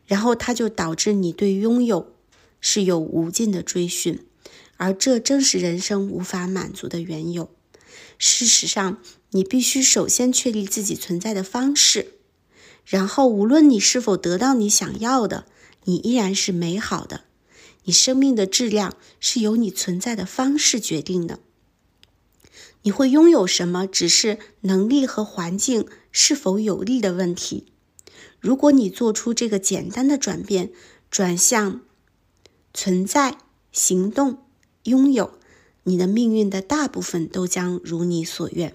然后它就导致你对拥有是有无尽的追寻，而这正是人生无法满足的缘由。事实上。你必须首先确立自己存在的方式，然后无论你是否得到你想要的，你依然是美好的。你生命的质量是由你存在的方式决定的。你会拥有什么，只是能力和环境是否有利的问题。如果你做出这个简单的转变，转向存在、行动、拥有，你的命运的大部分都将如你所愿。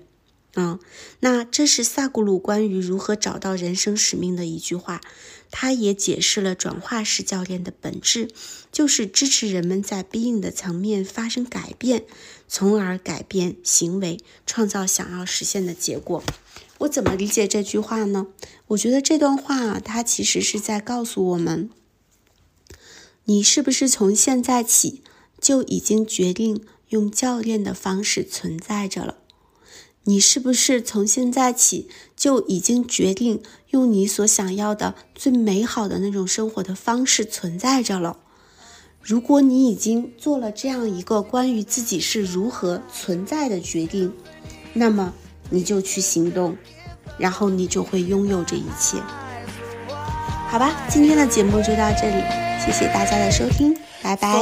啊，那这是萨古鲁关于如何找到人生使命的一句话，他也解释了转化式教练的本质，就是支持人们在 being 的层面发生改变，从而改变行为，创造想要实现的结果。我怎么理解这句话呢？我觉得这段话啊，它其实是在告诉我们，你是不是从现在起就已经决定用教练的方式存在着了？你是不是从现在起就已经决定用你所想要的最美好的那种生活的方式存在着了？如果你已经做了这样一个关于自己是如何存在的决定，那么你就去行动，然后你就会拥有这一切。好吧，今天的节目就到这里，谢谢大家的收听，拜拜。